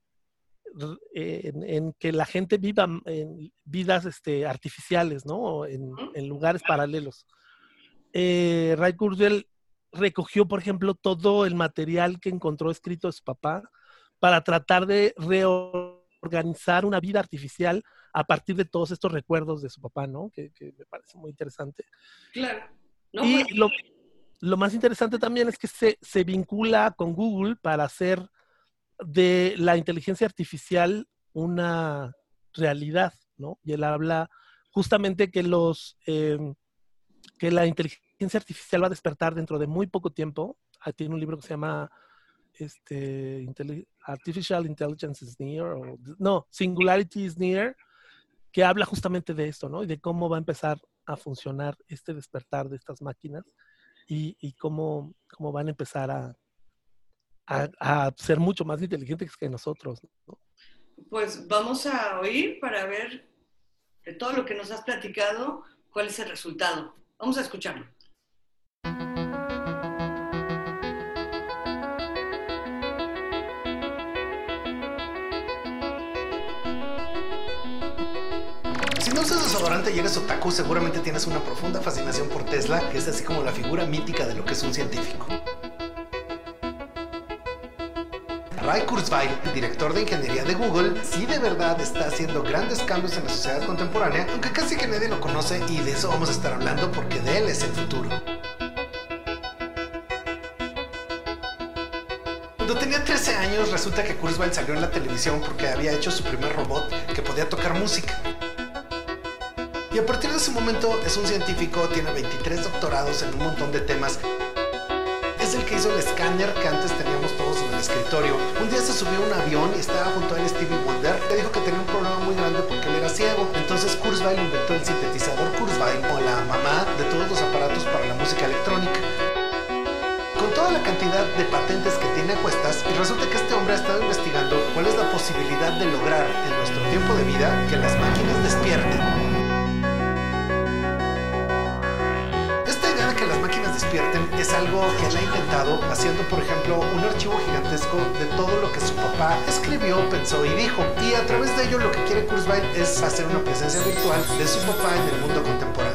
en, en que la gente viva en vidas este, artificiales, ¿no? En, en lugares paralelos. Eh, Ray Kurzweil recogió, por ejemplo, todo el material que encontró escrito de su papá para tratar de reorganizar una vida artificial a partir de todos estos recuerdos de su papá, ¿no? Que, que me parece muy interesante. Claro. No, y lo, lo más interesante también es que se, se vincula con Google para hacer de la inteligencia artificial una realidad, ¿no? Y él habla justamente que los eh, que la inteligencia artificial va a despertar dentro de muy poco tiempo. Ah, tiene un libro que se llama este, Artificial Intelligence is Near, o, no, Singularity is Near, que habla justamente de esto, ¿no? Y de cómo va a empezar a funcionar este despertar de estas máquinas y, y cómo, cómo van a empezar a, a, a ser mucho más inteligentes que nosotros, ¿no? pues vamos a oír para ver de todo lo que nos has platicado, cuál es el resultado. Vamos a escucharlo. Usas desodorante y eres otaku, seguramente tienes una profunda fascinación por Tesla, que es así como la figura mítica de lo que es un científico. Ray Kurzweil, director de ingeniería de Google, sí de verdad está haciendo grandes cambios en la sociedad contemporánea, aunque casi que nadie lo conoce y de eso vamos a estar hablando porque de él es el futuro. Cuando tenía 13 años, resulta que Kurzweil salió en la televisión porque había hecho su primer robot que podía tocar música. Y a partir de ese momento es un científico, tiene 23 doctorados en un montón de temas. Es el que hizo el escáner que antes teníamos todos en el escritorio. Un día se subió a un avión y estaba junto a él Stevie Wonder. Le dijo que tenía un problema muy grande porque él era ciego. Entonces Kurzweil inventó el sintetizador Kurzweil o la mamá de todos los aparatos para la música electrónica con toda la cantidad de patentes que tiene a cuestas, y resulta que este hombre ha estado investigando cuál es la posibilidad de lograr en nuestro tiempo de vida que las máquinas despierten. Es algo que él ha intentado haciendo, por ejemplo, un archivo gigantesco de todo lo que su papá escribió, pensó y dijo. Y a través de ello lo que quiere Kurzweil es hacer una presencia virtual de su papá en el mundo contemporáneo.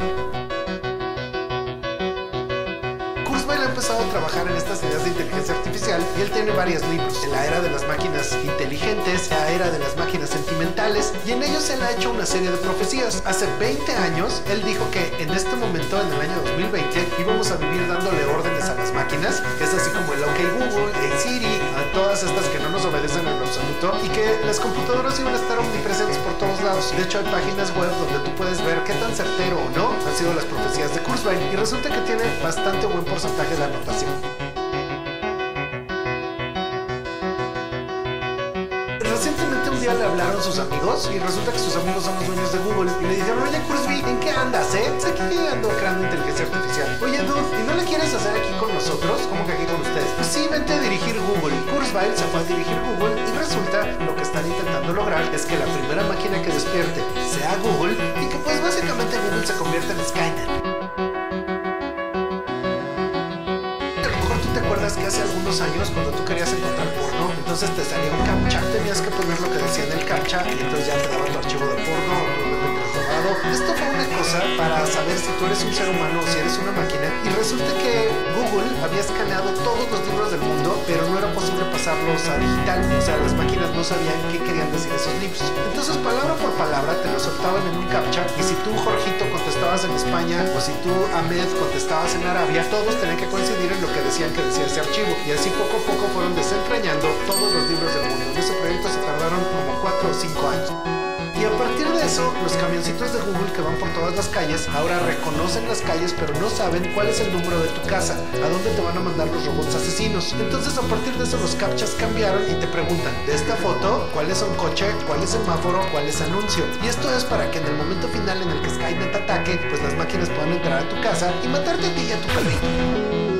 Trabajar en estas ideas de inteligencia artificial y él tiene varios libros. En la era de las máquinas inteligentes, la era de las máquinas sentimentales y en ellos él ha hecho una serie de profecías. Hace 20 años él dijo que en este momento, en el año 2020, íbamos a vivir dándole órdenes a las máquinas, es así como el OK Google, el Siri, todas estas que no nos obedecen en absoluto y que las computadoras iban a estar omnipresentes por todos lados. De hecho hay páginas web donde tú puedes ver qué tan certero o no han sido las profecías de Kurzweil y resulta que tiene bastante buen porcentaje de anotación. día le hablaron sus amigos y resulta que sus amigos son los dueños de Google y le dijeron, oye Kurzby, ¿en qué andas, eh? Pues aquí ando creando inteligencia artificial. Oye, dude, ¿y no la quieres hacer aquí con nosotros? Como que aquí con ustedes. Pues sí, vente a dirigir Google. Kurzweil se fue a dirigir Google y resulta lo que están intentando lograr es que la primera máquina que despierte sea Google y que pues básicamente Google se convierta en Skynet. te acuerdas que hace algunos años cuando tú querías encontrar porno entonces te salía un captcha, tenías que poner lo que decía en el captcha y entonces ya te daba tu archivo de porno o tu MP3 robado. Esto fue una cosa para saber si tú eres un ser humano o si eres una máquina y resulta que Google había escaneado todos los libros del mundo, pero no era posible pasarlos a digital, o sea, las máquinas no sabían qué querían decir esos libros. Entonces, palabra por palabra te lo soltaban en un captcha y si tú, Jorgito, contestabas en España o si tú, Ahmed, contestabas en Arabia, todos tenían que coincidir en lo que decían que decía ese archivo. Y así poco a poco fueron desentrañando todos los libros del mundo. En ese proyecto se tardaron como 4 o 5 años. Y a partir de eso, los camioncitos de Google que van por todas las calles ahora reconocen las calles pero no saben cuál es el número de tu casa, a dónde te van a mandar los robots asesinos. Entonces a partir de eso los captchas cambiaron y te preguntan, de esta foto, cuál es un coche, cuál es semáforo, cuál es anuncio. Y esto es para que en el momento final en el que Skynet ataque, pues las máquinas puedan entrar a tu casa y matarte a ti y a tu perrito.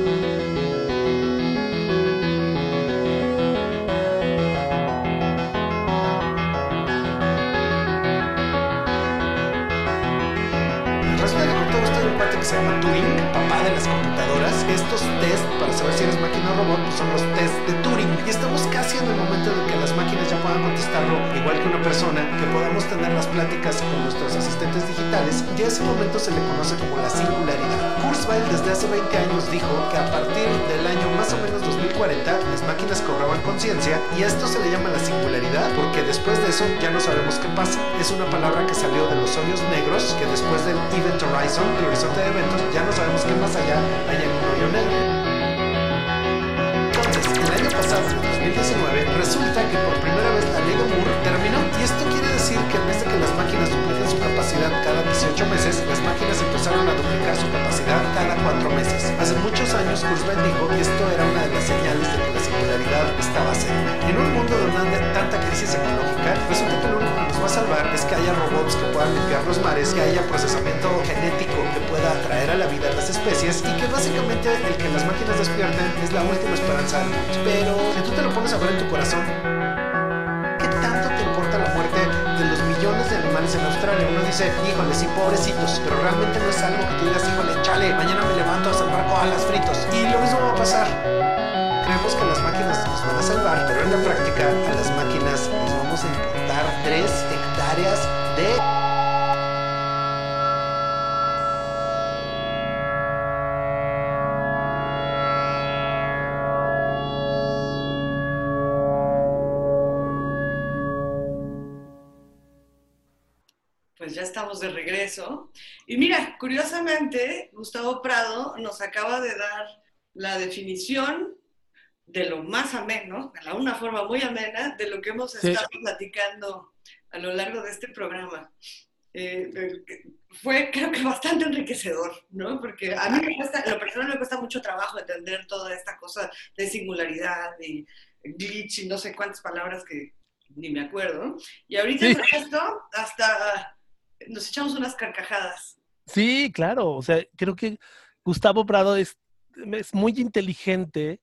Test para saber si eres máquina o robot pues son los test de Turing. Y estamos casi en el momento en que las máquinas ya puedan contestarlo igual que una persona, que podamos tener las pláticas con nuestros asistentes digitales. Y a ese momento se le conoce como la singularidad. Kurzweil desde hace 20 años dijo que a partir del año más o menos 2040 las máquinas cobraban conciencia y a esto se le llama la singularidad porque después de eso ya no sabemos qué pasa. Es una palabra que salió de los hoyos negros que después del Event Horizon, el horizonte de eventos, ya no sabemos qué más allá hay en un hoyo negro. 2019, resulta que por primera vez la de Moore terminó. Y esto quiere decir que en vez de que las máquinas capacidad cada 18 meses, las máquinas empezaron a duplicar su capacidad cada 4 meses. Hace muchos años Kurzweil dijo que esto era una de las señales de que la singularidad estaba cerca. En un mundo donde tanta crisis ecológica, resulta que lo único que nos va a salvar es que haya robots que puedan limpiar los mares, que haya procesamiento genético que pueda atraer a la vida a las especies y que básicamente el que las máquinas despierten es la última esperanza del mundo. Pero si tú te lo pones a ver en tu corazón, en Australia? Uno dice, híjole, sí, pobrecitos, pero realmente no es algo que tú digas, híjole, chale, mañana me levanto a salvar koalas fritos. Y lo mismo va a pasar. Creemos que las máquinas nos van a salvar, pero en la práctica a las máquinas les vamos a importar 3 hectáreas de estamos de regreso. Y mira, curiosamente, Gustavo Prado nos acaba de dar la definición de lo más ameno, de una forma muy amena, de lo que hemos Sí. estado platicando a lo largo de este programa. Eh, eh, fue, creo que, bastante enriquecedor, ¿no? Porque a mí me cuesta, lo personal me cuesta mucho trabajo entender toda esta cosa de singularidad y glitch y no sé cuántas palabras que ni me acuerdo. Y ahorita Sí. esto, hasta nos echamos unas carcajadas. Sí, claro. O sea, creo que Gustavo Prado es, es muy inteligente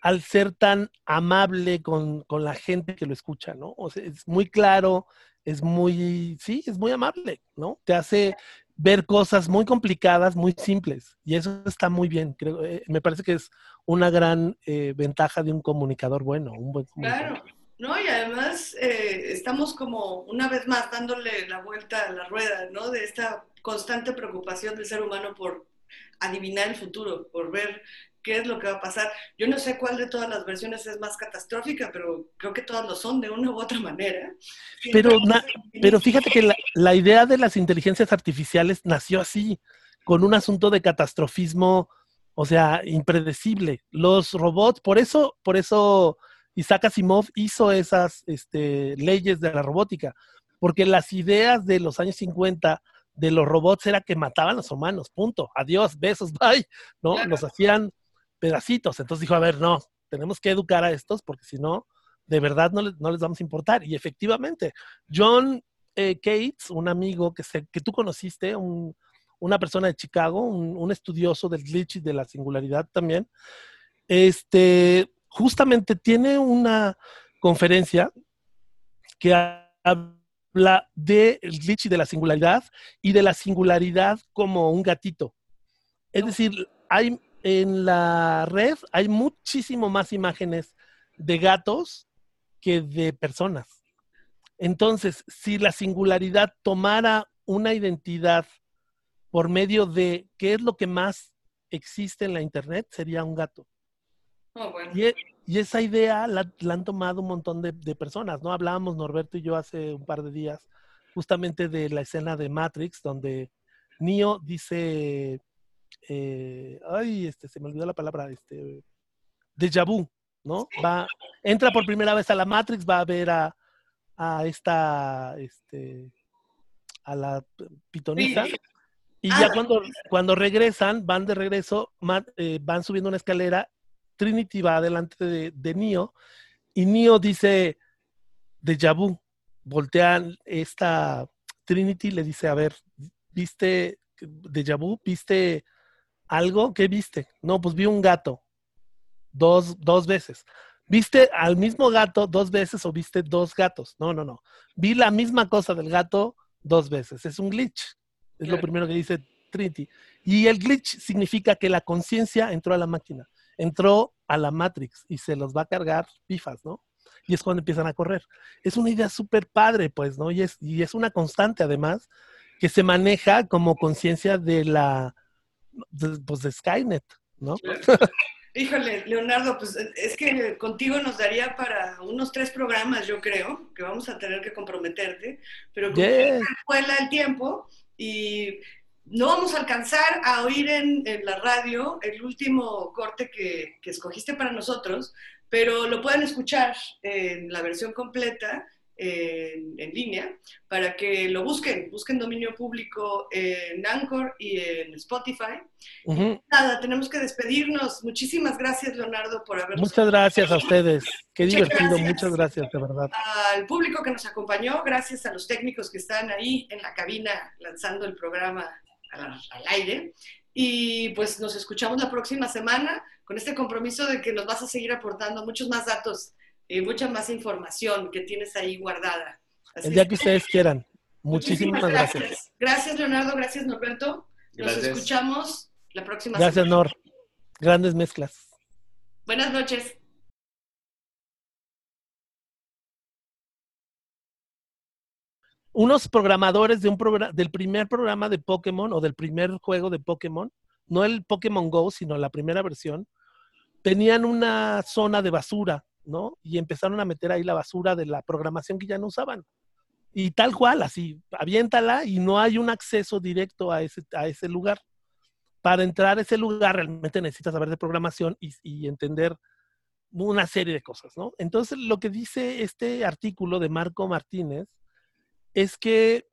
al ser tan amable con, con la gente que lo escucha, ¿no? O sea, es muy claro, es muy, sí, es muy amable, ¿no? Te hace ver cosas muy complicadas, muy simples. Y eso está muy bien. Creo, eh, me parece que es una gran eh, ventaja de un comunicador bueno, un buen comunicador. Claro, ¿no? Y además eh, estamos como una vez más dándole la vuelta a la rueda, ¿no? De esta constante preocupación del ser humano por adivinar el futuro, por ver qué es lo que va a pasar. Yo no sé cuál de todas las versiones es más catastrófica, pero creo que todas lo son de una u otra manera. Pero, na- pero fíjate que la, la idea de las inteligencias artificiales nació así, con un asunto de catastrofismo, o sea, impredecible. Los robots, por eso, por eso Isaac Asimov hizo esas este, leyes de la robótica, porque las ideas de los años 50 de los robots era que mataban a los humanos, punto. Adiós, besos, <laughs> bye, ¿no? Claro. Los hacían pedacitos. Entonces dijo, a ver, no, tenemos que educar a estos porque si no, de verdad no les, no les vamos a importar. Y efectivamente, John eh, Cates, un amigo que, se, que tú conociste, un- una persona de Chicago, un, un estudioso del glitch y de la singularidad también, este, justamente tiene una conferencia que habla del glitch y de la singularidad y de la singularidad como un gatito. Es decir, hay en la red hay muchísimo más imágenes de gatos que de personas. Entonces, si la singularidad tomara una identidad por medio de qué es lo que más existe en la Internet, sería un gato. Oh, bueno. Y, e- y esa idea la, la han tomado un montón de, de personas, ¿no? Hablábamos Norberto y yo hace un par de días justamente de la escena de Matrix, donde Neo dice, eh, ay, este, se me olvidó la palabra, este, déjà vu, ¿no? Va, entra por primera vez a la Matrix, va a ver a, a esta, este, a la pitonisa. Sí. Y Ah. ya cuando, cuando regresan, van de regreso, eh, van subiendo una escalera, Trinity va delante de, de Neo, y Neo dice, déjà vu, voltean esta Trinity, le dice, a ver, ¿viste déjà vu? ¿Viste algo? ¿Qué viste? No, pues vi un gato, dos, dos veces. ¿Viste al mismo gato dos veces o viste dos gatos? No, no, no. Vi la misma cosa del gato dos veces. Es un glitch. Es lo primero que dice Trinity. Y el glitch significa que la conciencia entró a la máquina, entró a la Matrix y se los va a cargar pifas, ¿no? Y es cuando empiezan a correr. Es una idea súper padre, pues, ¿no? Y es, y es una constante, además, que se maneja como conciencia de la, de, pues, de Skynet, ¿no? Híjole, Leonardo, pues es que contigo nos daría para unos tres programas, yo creo, que vamos a tener que comprometerte, pero Yes. vuela el tiempo y no vamos a alcanzar a oír en, en la radio el último corte que, que escogiste para nosotros, pero lo pueden escuchar en la versión completa en, en línea para que lo busquen, busquen dominio público en Anchor y en Spotify. Nada, tenemos que despedirnos. Muchísimas gracias, Leonardo, por habernos Muchas gracias a ustedes. Qué Muchas divertido. gracias. Muchas gracias, de verdad. al público que nos acompañó, gracias a los técnicos que están ahí en la cabina lanzando el programa al, al aire. Y pues nos escuchamos la próxima semana con este compromiso de que nos vas a seguir aportando muchos más datos y mucha más información que tienes ahí guardada. Así El día que ustedes quieran. <laughs> Muchísimas gracias. Gracias, Leonardo. Gracias, Norberto. Nos Gracias. escuchamos la próxima Gracias, semana. Nor. Grandes mezclas. Buenas noches. Unos programadores del primer programa de Pokémon o del primer juego de Pokémon, no el Pokémon Go, sino la primera versión, tenían una zona de basura, ¿no? Y empezaron a meter ahí la basura de la programación que ya no usaban. Y tal cual, así, aviéntala y no hay un acceso directo a ese, a ese lugar. Para entrar a ese lugar realmente necesitas saber de programación y, y entender una serie de cosas, ¿no? Entonces, lo que dice este artículo de Marco Martínez es que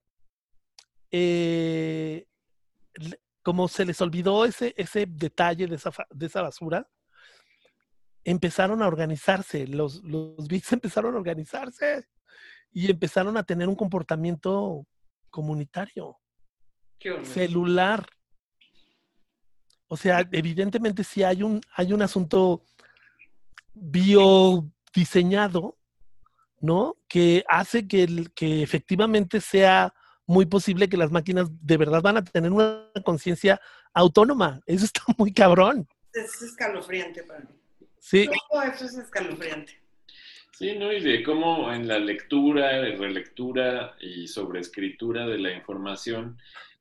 eh, como se les olvidó ese, ese detalle de esa, de esa basura, empezaron a organizarse, los, los bits <laughs> empezaron a organizarse y empezaron a tener un comportamiento comunitario, Qué celular. O sea, evidentemente sí hay un, hay un asunto biodiseñado ¿no? Que hace que, el- que efectivamente sea muy posible que las máquinas de verdad van a tener una conciencia autónoma. Eso <laughs> está muy cabrón. Es escalofriante para mí. Sí, Todo eso es escalofriante. Sí, ¿no? Y de cómo en la lectura, relectura y sobreescritura de la información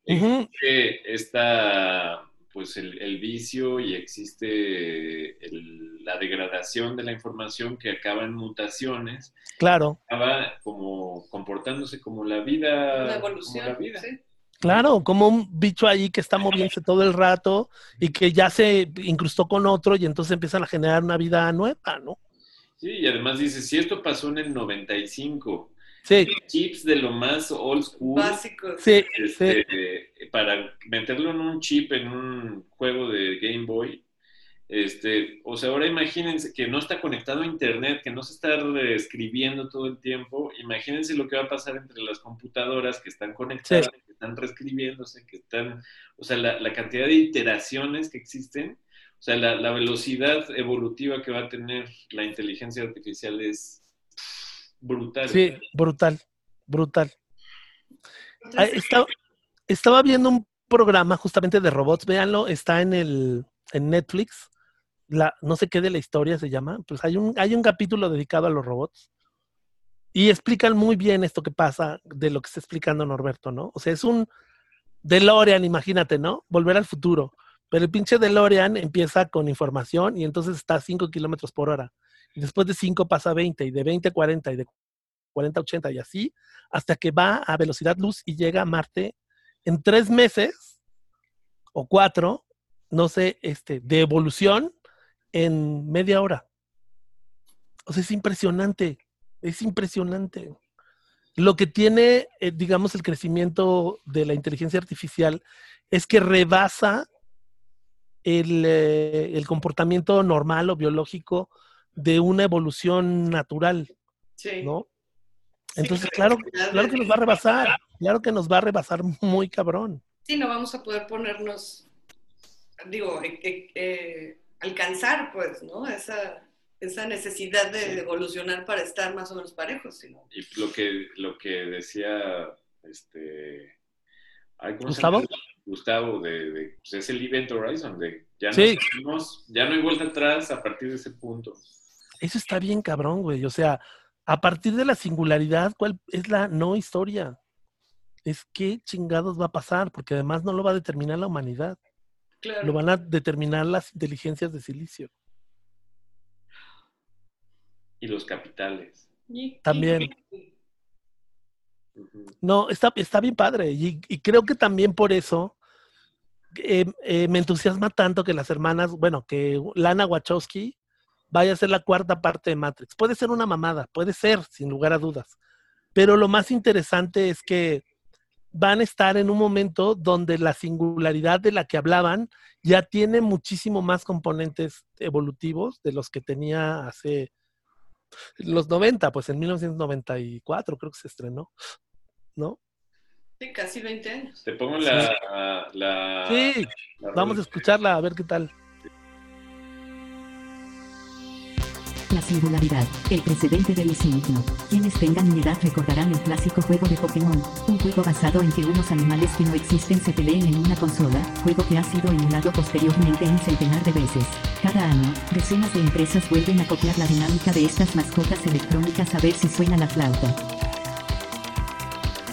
Ujú. existe esta, pues el, el vicio y existe el- la degradación de la información que acaba en mutaciones, claro, acaba como comportándose como la vida, Una como evolución. la vida. sí. claro, como un bicho ahí que está moviéndose todo el rato y que ya se incrustó con otro y entonces empiezan a generar una vida nueva, ¿no? Sí, y además dice, si esto pasó en el 95, Sí, chips de lo más old school, Básicos. sí, sí. este, para meterlo en un chip en un juego de Game Boy. Este, o sea, ahora imagínense que no está conectado a internet, que no se está reescribiendo todo el tiempo. Imagínense lo que va a pasar entre las computadoras que están conectadas, que están reescribiéndose, que están, o sea, la, la cantidad de iteraciones que existen. O sea, la, la velocidad evolutiva que va a tener la inteligencia artificial es brutal. Sí, brutal, brutal. Estaba, estaba viendo un programa justamente de robots, véanlo, está en el en Netflix. La, no sé qué de la historia se llama, pues hay un, hay un capítulo dedicado a los robots. Y explican muy bien esto que pasa de lo que está explicando Norberto, ¿no? O sea, es un DeLorean, imagínate, ¿no? Volver al futuro. Pero el pinche DeLorean empieza con información y entonces está a 5 kilómetros por hora. Después de 5 pasa a 20, y de 20 a 40, y de 40 a 80, y así, hasta que va a velocidad luz y llega a Marte en tres meses o cuatro, no sé, este, de evolución en media hora. O sea, es impresionante, es impresionante. Lo que tiene, eh, digamos, el crecimiento de la inteligencia artificial es que rebasa el, eh, el comportamiento normal o biológico de una evolución natural, Sí. ¿no? Entonces, claro, claro, que nos va a rebasar, claro que nos va a rebasar muy cabrón. Sí, no vamos a poder ponernos, digo, eh, eh, eh, alcanzar, pues, ¿no? Esa, esa necesidad de evolucionar para estar más o menos parejos, sino. Y lo que, lo que decía este ay, ¿cómo se ¿Gustavo? Gustavo de, de- pues es el Event Horizon, de ya, Sí. salimos- ya no hay vuelta atrás a partir de ese punto. Eso está bien cabrón, güey. O sea, a partir de la singularidad, ¿cuál es la no historia? Es qué chingados va a pasar, porque además no lo va a determinar la humanidad, Claro. lo van a determinar las inteligencias de silicio. Y los capitales. También. No, está, está bien padre. Y, y creo que también por eso eh, eh, me entusiasma tanto que las hermanas, bueno, que Lana Wachowski vaya a ser la cuarta parte de Matrix. Puede ser una mamada, puede ser, sin lugar a dudas. Pero lo más interesante es que van a estar en un momento donde la singularidad de la que hablaban ya tiene muchísimo más componentes evolutivos de los que tenía hace los 90, pues en 1994 creo que se estrenó, ¿no? Sí, casi 20 años. Te pongo la, la, Sí, la vamos a escucharla a ver qué tal. La singularidad, el precedente del signo. Quienes tengan mi edad recordarán el clásico juego de Pokémon, un juego basado en que unos animales que no existen se peleen en una consola, juego que ha sido emulado posteriormente un centenar de veces. Cada año, decenas de empresas vuelven a copiar la dinámica de estas mascotas electrónicas a ver si suena la flauta.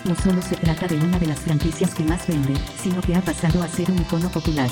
No solo se trata de una de las franquicias que más vende, sino que ha pasado a ser un icono popular.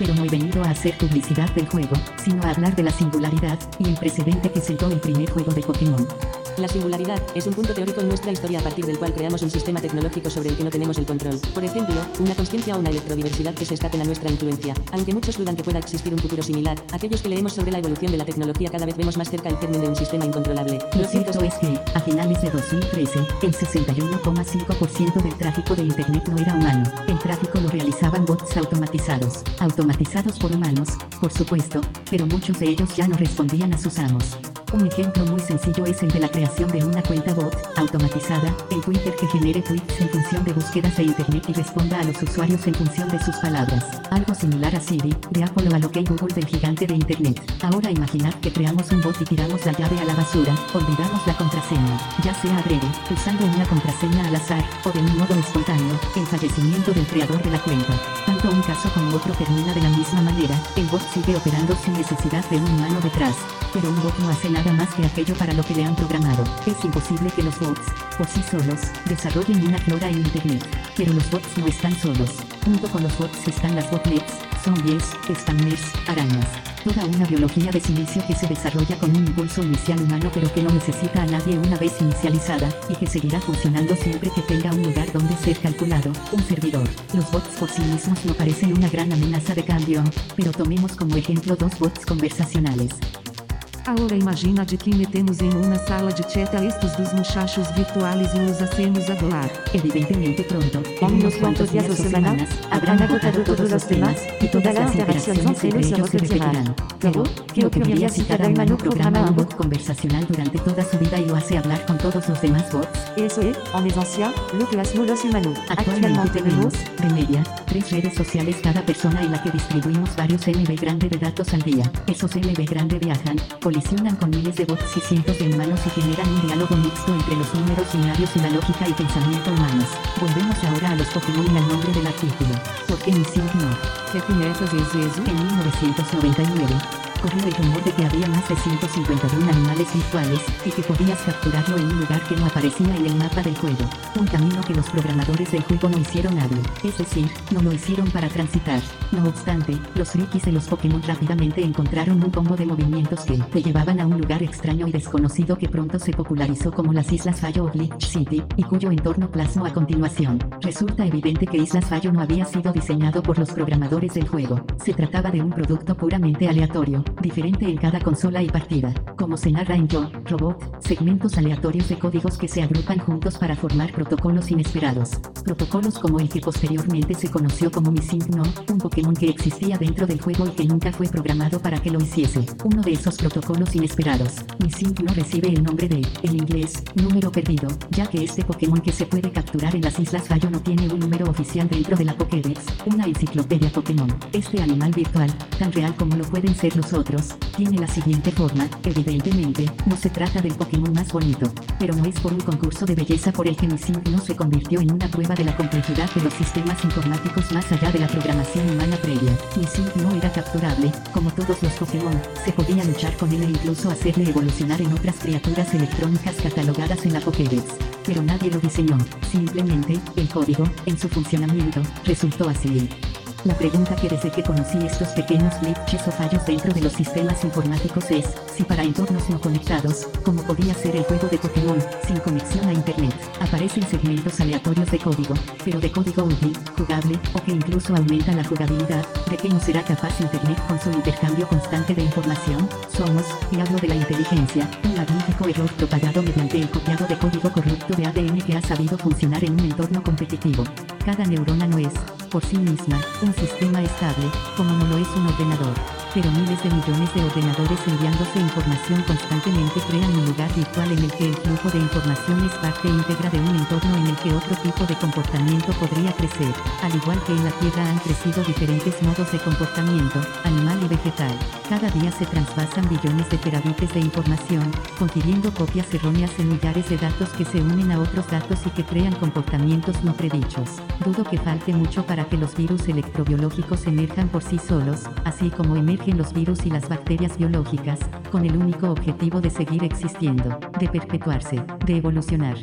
Pero no he venido a hacer publicidad del juego, sino a hablar de la singularidad, y el precedente que sentó el primer juego de Pokémon. La singularidad es un punto teórico en nuestra historia a partir del cual creamos un sistema tecnológico sobre el que no tenemos el control. Por ejemplo, una consciencia o una electrodiversidad que se escapen a nuestra influencia. Aunque muchos dudan que pueda existir un futuro similar, aquellos que leemos sobre la evolución de la tecnología cada vez vemos más cerca el germen de un sistema incontrolable. Lo Lo cierto cierto es que, a finales de 2013, el 61,5% del tráfico de Internet no era humano. El tráfico lo realizaban bots automatizados. Automatizados por humanos, por supuesto, pero muchos de ellos ya no respondían a sus amos. Un ejemplo muy sencillo es el de la creación de una cuenta bot, automatizada, en Twitter que genere tweets en función de búsquedas de Internet y responda a los usuarios en función de sus palabras. Algo similar a Siri, de Apple o a lo que Google del gigante de Internet. Ahora imaginad que creamos un bot y tiramos la llave a la basura, olvidamos la contraseña, ya sea adrede, usando una contraseña al azar, o de un modo espontáneo, el fallecimiento del creador de la cuenta. Tanto un caso como otro termina de la misma manera, el bot sigue operando sin necesidad de un humano detrás. Pero un bot no hace nada más que aquello para lo que le han programado. Es imposible que los bots, por sí solos, desarrollen una flora en Internet. Pero los bots no están solos. Junto con los bots están las botnets, zombies, spammers, arañas. Toda una biología de silicio que se desarrolla con un impulso inicial humano pero que no necesita a nadie una vez inicializada, y que seguirá funcionando siempre que tenga un lugar donde ser calculado, un servidor. Los bots por sí mismos no parecen una gran amenaza de cambio, pero tomemos como ejemplo dos bots conversacionales. Agora imagina de que metemos em uma sala de chat a estes dos muchachos virtuales e os hacemos hablar. Evidentemente pronto, En unos cuantos días o semanas, habrán agotado todos los temas, y todas las interacciones entre ellos se repetirán. Pero, ¿qué ocurriría si cada humano programa un bot conversacional durante toda su vida y lo hace hablar con todos los demás bots? Eso es, en esencia, lo que hacemos los humanos. Actualmente tenemos, Remedia, tres redes sociales cada persona en la que distribuimos varios MB grande de datos al día. Esos MB grande viajan, colisionan con miles de bots y cientos de humanos y generan un diálogo mixto entre los números binarios y la lógica y pensamiento humanos. Volvemos ahora a los Pokémon y al nombre del artículo. ¿Por qué mi no? Reconheces Zezu En 1999, corrió el rumor de que había más de 151 animales virtuales, y que podías capturarlo en un lugar que no aparecía en el mapa del juego. Un camino que los programadores del juego no hicieron hábil, es decir, no lo hicieron para transitar. No obstante, los frikis de los Pokémon rápidamente encontraron un combo de movimientos que te llevaban a un lugar extraño y desconocido que pronto se popularizó como las Islas Fallo o Glitch City, y cuyo entorno plasmo a continuación. Resulta evidente que Islas Fallo no había sido diseñado por los programadores del juego. Se trataba de un producto puramente aleatorio, diferente en cada consola y partida. Como se narra en Yo, Robot, segmentos aleatorios de códigos que se agrupan juntos para formar protocolos inesperados. Protocolos como el que posteriormente se conoció como Missing No, un Pokémon que existía dentro del juego y que nunca fue programado para que lo hiciese. Uno de esos protocolos inesperados, Missing No recibe el nombre de, en inglés, número perdido, ya que este Pokémon que se puede capturar en las Islas Fallo no tiene un número oficial dentro de la Pokédex, una enciclopedia Pokémon. Este animal virtual, tan real como lo pueden ser los otros, tiene la siguiente forma, evidentemente, no se trata del Pokémon más bonito, pero no es por un concurso de belleza por el que Missing no se convirtió en una prueba de la complejidad de los sistemas informáticos más allá de la programación humana previa. Missing no era capturable, como todos los Pokémon, se podía luchar con él e incluso hacerle evolucionar en otras criaturas electrónicas catalogadas en la Pokédex. Pero nadie lo diseñó, simplemente, el código, en su funcionamiento, resultó así. La pregunta que desde que conocí estos pequeños glitches o fallos dentro de los sistemas informáticos es, si para entornos no conectados, como podía ser el juego de Pokémon, sin conexión a Internet, aparecen segmentos aleatorios de código, pero de código útil, jugable, o que incluso aumenta la jugabilidad, ¿de qué no será capaz Internet con su intercambio constante de información? Somos, y hablo de la inteligencia, un magnífico error propagado mediante el copiado de código corrupto de ADN que ha sabido funcionar en un entorno competitivo. Cada neurona no es, por sí misma, un sistema estable, como no lo es un ordenador. Pero miles de millones de ordenadores enviándose información constantemente crean un lugar virtual en el que el flujo de información es parte íntegra de un entorno en el que otro tipo de comportamiento podría crecer. Al igual que en la Tierra han crecido diferentes modos de comportamiento, animal y vegetal. Cada día se trasvasan billones de terabits de información, confiriendo copias erróneas en millares de datos que se unen a otros datos y que crean comportamientos no predichos. Dudo que falte mucho para que los virus electrobiológicos emerjan por sí solos, así como emergen los virus y las bacterias biológicas, con el único objetivo de seguir existiendo, de perpetuarse, de evolucionar.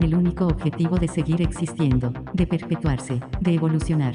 El único objetivo de seguir existiendo, de perpetuarse, de evolucionar.